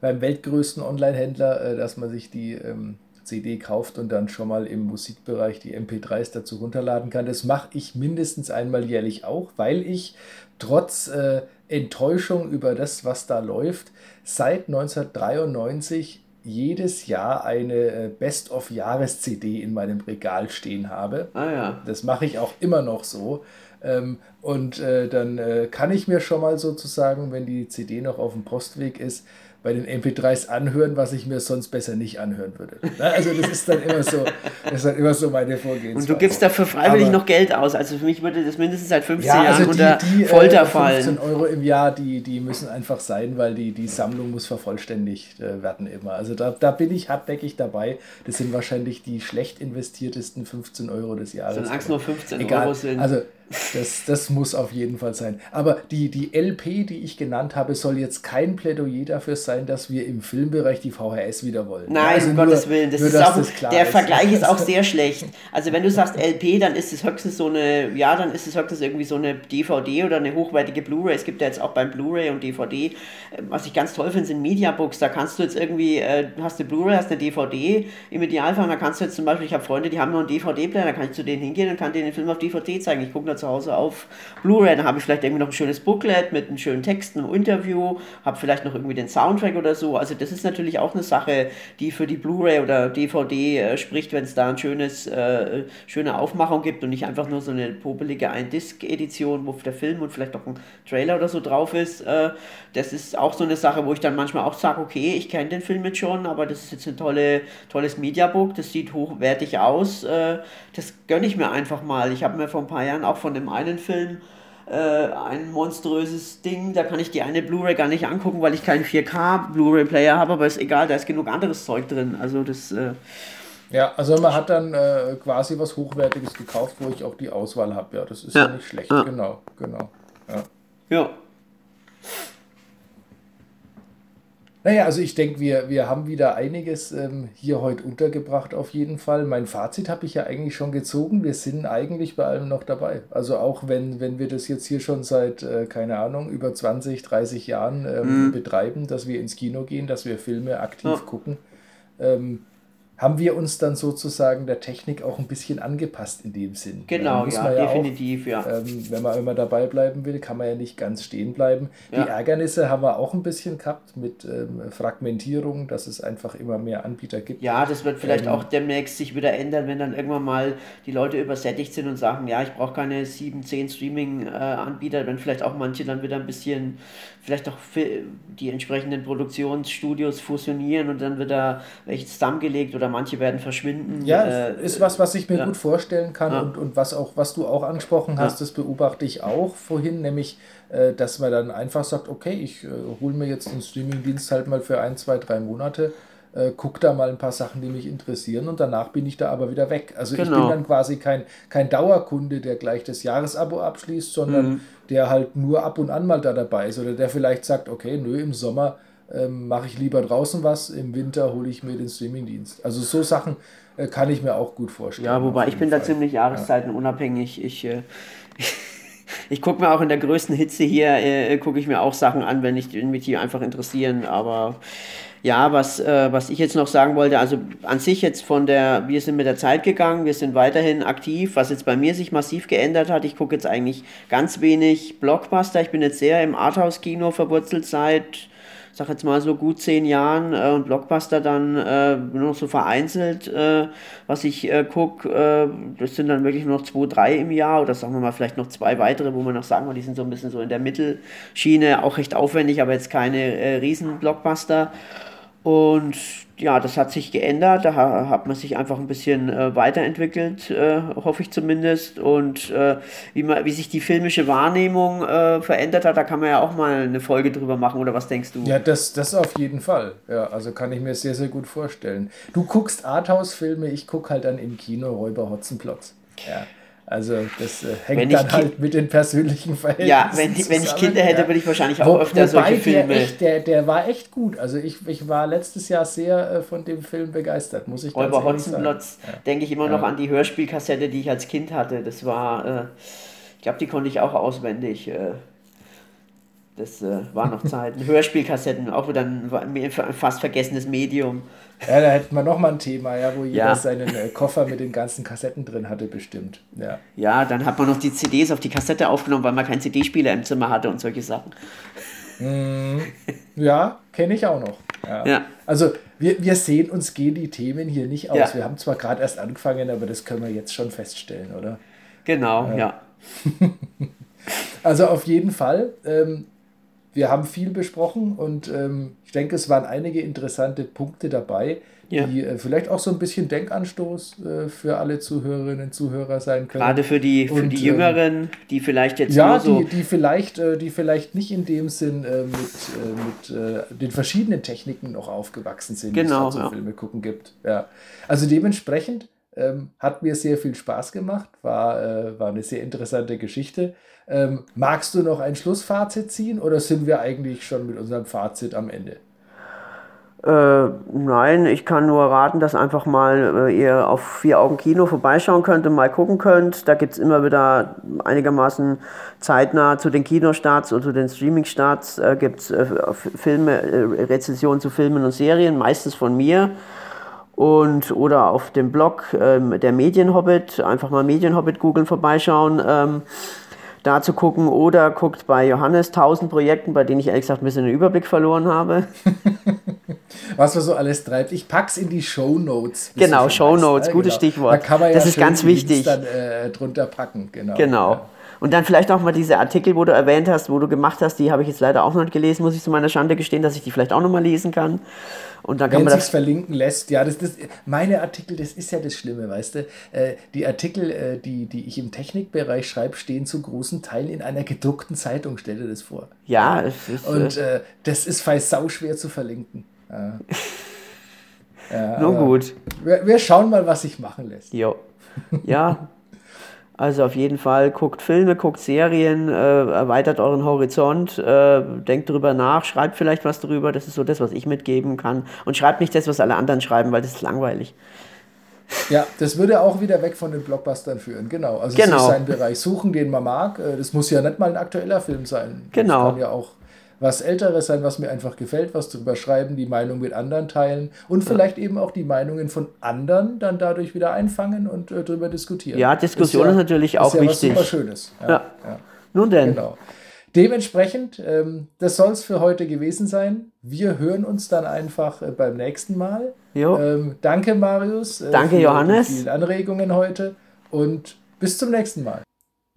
beim weltgrößten Online-Händler, äh, dass man sich die ähm, CD kauft und dann schon mal im Musikbereich die MP3s dazu runterladen kann. Das mache ich mindestens einmal jährlich auch, weil ich trotz äh, Enttäuschung über das, was da läuft, seit 1993 jedes Jahr eine äh, Best-of-Jahres-CD in meinem Regal stehen habe. Ah ja. Das mache ich auch immer noch so. Ähm, und äh, dann äh, kann ich mir schon mal sozusagen, wenn die CD noch auf dem Postweg ist, bei den MP3s anhören, was ich mir sonst besser nicht anhören würde. Also das ist dann immer so, das ist dann immer so meine Vorgehensweise. Und du gibst dafür freiwillig Aber, noch Geld aus. Also für mich würde das mindestens seit 15 ja, also Jahren unter die, Folter äh, fallen. 15 Euro im Jahr, die, die müssen einfach sein, weil die, die Sammlung muss vervollständigt äh, werden immer. Also da, da bin ich hartnäckig dabei. Das sind wahrscheinlich die schlecht investiertesten 15 Euro des Jahres. Solange es nur 15 Egal. Euro sind. Also das, das muss auf jeden Fall sein. Aber die, die LP, die ich genannt habe, soll jetzt kein Plädoyer dafür sein, dass wir im Filmbereich die VHS wieder wollen. Nein, also um nur, Gottes Willen. Das ist auch, das der ist. Vergleich ist auch *laughs* sehr schlecht. Also wenn du sagst LP, dann ist es höchstens so eine, ja, dann ist es höchstens irgendwie so eine DVD oder eine hochwertige Blu-ray. Es gibt ja jetzt auch beim Blu-ray und DVD, äh, was ich ganz toll finde, sind Mediabooks. Da kannst du jetzt irgendwie, äh, hast eine Blu-ray, hast eine DVD im Idealfall, da kannst du jetzt zum Beispiel, ich habe Freunde, die haben nur einen DVD-Player, da kann ich zu denen hingehen und kann denen den Film auf DVD zeigen. Ich gucke zu Hause auf Blu-ray. Dann habe ich vielleicht irgendwie noch ein schönes Booklet mit einem schönen Text, einem Interview, habe vielleicht noch irgendwie den Soundtrack oder so. Also das ist natürlich auch eine Sache, die für die Blu-ray oder DVD äh, spricht, wenn es da ein schönes, äh, schöne Aufmachung gibt und nicht einfach nur so eine popelige Ein-Disc-Edition, wo der Film und vielleicht auch ein Trailer oder so drauf ist. Äh, das ist auch so eine Sache, wo ich dann manchmal auch sage, okay, ich kenne den Film jetzt schon, aber das ist jetzt ein tolle, tolles Mediabook, das sieht hochwertig aus. Äh, das gönne ich mir einfach mal. Ich habe mir vor ein paar Jahren auch von dem einen Film äh, ein monströses Ding, da kann ich die eine Blu-ray gar nicht angucken, weil ich keinen 4K Blu-ray-Player habe, aber ist egal, da ist genug anderes Zeug drin. Also das. Äh, ja, also man hat dann äh, quasi was Hochwertiges gekauft, wo ich auch die Auswahl habe. Ja, das ist ja, ja nicht schlecht. Ja. Genau, genau. Ja. ja. Naja, also ich denke, wir, wir haben wieder einiges ähm, hier heute untergebracht auf jeden Fall. Mein Fazit habe ich ja eigentlich schon gezogen. Wir sind eigentlich bei allem noch dabei. Also auch wenn, wenn wir das jetzt hier schon seit, äh, keine Ahnung, über 20, 30 Jahren ähm, mhm. betreiben, dass wir ins Kino gehen, dass wir Filme aktiv ja. gucken. Ähm, haben wir uns dann sozusagen der Technik auch ein bisschen angepasst in dem Sinn. Genau, ja, ja, definitiv, auch, ja. Ähm, wenn man immer dabei bleiben will, kann man ja nicht ganz stehen bleiben. Ja. Die Ärgernisse haben wir auch ein bisschen gehabt mit ähm, Fragmentierung, dass es einfach immer mehr Anbieter gibt. Ja, das wird vielleicht ähm, auch demnächst sich wieder ändern, wenn dann irgendwann mal die Leute übersättigt sind und sagen, ja, ich brauche keine 7, 10 Streaming-Anbieter, äh, wenn vielleicht auch manche dann wieder ein bisschen, vielleicht auch die entsprechenden Produktionsstudios fusionieren und dann wird da welches zusammengelegt oder oder manche werden verschwinden. Ja, äh, ist was, was ich mir ja. gut vorstellen kann ja. und, und was auch, was du auch angesprochen hast, das beobachte ich auch vorhin, nämlich, äh, dass man dann einfach sagt, okay, ich äh, hole mir jetzt den Streamingdienst halt mal für ein, zwei, drei Monate, äh, guck da mal ein paar Sachen, die mich interessieren und danach bin ich da aber wieder weg. Also genau. ich bin dann quasi kein, kein Dauerkunde, der gleich das Jahresabo abschließt, sondern mhm. der halt nur ab und an mal da dabei ist oder der vielleicht sagt, okay, nö, im Sommer ähm, mache ich lieber draußen was, im Winter hole ich mir den Streamingdienst. Also so Sachen äh, kann ich mir auch gut vorstellen. Ja, wobei ich bin Fall. da ziemlich jahreszeitenunabhängig. Ich, äh, *laughs* ich gucke mir auch in der größten Hitze hier, äh, gucke ich mir auch Sachen an, wenn ich mich die einfach interessieren. Aber ja, was, äh, was ich jetzt noch sagen wollte, also an sich jetzt von der, wir sind mit der Zeit gegangen, wir sind weiterhin aktiv, was jetzt bei mir sich massiv geändert hat. Ich gucke jetzt eigentlich ganz wenig Blockbuster. Ich bin jetzt sehr im Arthouse-Kino verwurzelt seit sag jetzt mal so gut zehn Jahren äh, und Blockbuster dann äh, nur noch so vereinzelt, äh, was ich äh, gucke, äh, das sind dann wirklich nur noch zwei, drei im Jahr oder sagen wir mal vielleicht noch zwei weitere, wo man noch sagen wir, die sind so ein bisschen so in der Mittelschiene, auch recht aufwendig, aber jetzt keine äh, riesen Blockbuster. Und ja, das hat sich geändert. Da hat man sich einfach ein bisschen äh, weiterentwickelt, äh, hoffe ich zumindest. Und äh, wie, man, wie sich die filmische Wahrnehmung äh, verändert hat, da kann man ja auch mal eine Folge drüber machen. Oder was denkst du? Ja, das, das auf jeden Fall. Ja, also kann ich mir sehr, sehr gut vorstellen. Du guckst Arthouse-Filme, ich gucke halt dann im Kino Räuber Hotzenplotz. Ja. Also das äh, hängt dann halt mit den persönlichen Verhältnissen Ja, wenn, wenn ich Kinder hätte, ja. würde ich wahrscheinlich auch Wo, öfter solche Filme... Der, echt, der, der war echt gut. Also ich, ich war letztes Jahr sehr äh, von dem Film begeistert, muss ich Räuber Hotzenplotz ja. denke ich immer noch an die Hörspielkassette, die ich als Kind hatte. Das war... Äh, ich glaube, die konnte ich auch auswendig. Äh, das äh, war noch Zeit. *laughs* Hörspielkassetten, auch wieder ein, ein fast vergessenes Medium. Ja, da hätten wir nochmal ein Thema, ja, wo jeder ja. seinen äh, Koffer mit den ganzen Kassetten drin hatte, bestimmt. Ja. ja, dann hat man noch die CDs auf die Kassette aufgenommen, weil man keinen CD-Spieler im Zimmer hatte und solche Sachen. Mm, ja, kenne ich auch noch. Ja. ja. Also wir, wir sehen uns gehen die Themen hier nicht aus. Ja. Wir haben zwar gerade erst angefangen, aber das können wir jetzt schon feststellen, oder? Genau, ja. *laughs* also auf jeden Fall. Ähm, wir haben viel besprochen und ähm, ich denke, es waren einige interessante Punkte dabei, ja. die äh, vielleicht auch so ein bisschen Denkanstoß äh, für alle Zuhörerinnen und Zuhörer sein können. Gerade für die, für und, die ähm, Jüngeren, die vielleicht jetzt ja, so... die, die, vielleicht, äh, die vielleicht nicht in dem Sinn äh, mit, äh, mit äh, den verschiedenen Techniken noch aufgewachsen sind, genau, die es ja. Filme gucken gibt. Ja. Also dementsprechend ähm, hat mir sehr viel Spaß gemacht, war, war eine sehr interessante Geschichte. Ähm, magst du noch ein Schlussfazit ziehen oder sind wir eigentlich schon mit unserem Fazit am Ende? Äh, nein, ich kann nur raten, dass einfach mal äh, ihr auf Vier Augen Kino vorbeischauen könnt und mal gucken könnt. Da gibt es immer wieder einigermaßen zeitnah zu den Kinostarts und zu den Streamingstarts äh, gibt es äh, Filme, äh, Rezensionen zu Filmen und Serien, meistens von mir. Und oder auf dem Blog ähm, der Medienhobbit, einfach mal Medienhobbit googeln, vorbeischauen. Ähm, da zu gucken oder guckt bei Johannes 1000 Projekten, bei denen ich ehrlich gesagt ein bisschen den Überblick verloren habe. *laughs* Was man so alles treibt. Ich pack's in die Show Notes. Genau, Show Notes, ne? gutes genau. Stichwort. Da kann man ja das ist ganz wichtig. Dann äh, drunter packen, genau. Genau. Ja. Und dann vielleicht auch mal diese Artikel, wo du erwähnt hast, wo du gemacht hast, die habe ich jetzt leider auch noch nicht gelesen, muss ich zu meiner Schande gestehen, dass ich die vielleicht auch noch mal lesen kann. Und dann kann Wenn man das verlinken lässt, ja, das, das, meine Artikel, das ist ja das Schlimme, weißt du. Äh, die Artikel, äh, die, die ich im Technikbereich schreibe, stehen zu großen Teilen in einer gedruckten Zeitung, stell dir das vor. Ja, es ist. Und äh, das ist fast sau schwer zu verlinken. Ja. *laughs* ja Nun gut. Wir, wir schauen mal, was sich machen lässt. Jo. Ja, Also auf jeden Fall guckt Filme, guckt Serien, äh, erweitert euren Horizont, äh, denkt drüber nach, schreibt vielleicht was drüber. Das ist so das, was ich mitgeben kann. Und schreibt nicht das, was alle anderen schreiben, weil das ist langweilig. Ja, das würde auch wieder weg von den Blockbustern führen, genau. Also genau. ist seinen Bereich suchen, den man mag. Äh, das muss ja nicht mal ein aktueller Film sein. Genau. Das kann ja auch was Älteres sein, was mir einfach gefällt, was zu überschreiben, die Meinung mit anderen teilen und vielleicht eben auch die Meinungen von anderen dann dadurch wieder einfangen und äh, darüber diskutieren. Ja, Diskussion ist, ja, ist natürlich auch ist ja wichtig. Was super Schönes. Ja. Nun denn. Genau. Dementsprechend, ähm, das soll es für heute gewesen sein. Wir hören uns dann einfach äh, beim nächsten Mal. Ähm, danke, Marius. Äh, danke, für Johannes. Die vielen Anregungen heute und bis zum nächsten Mal.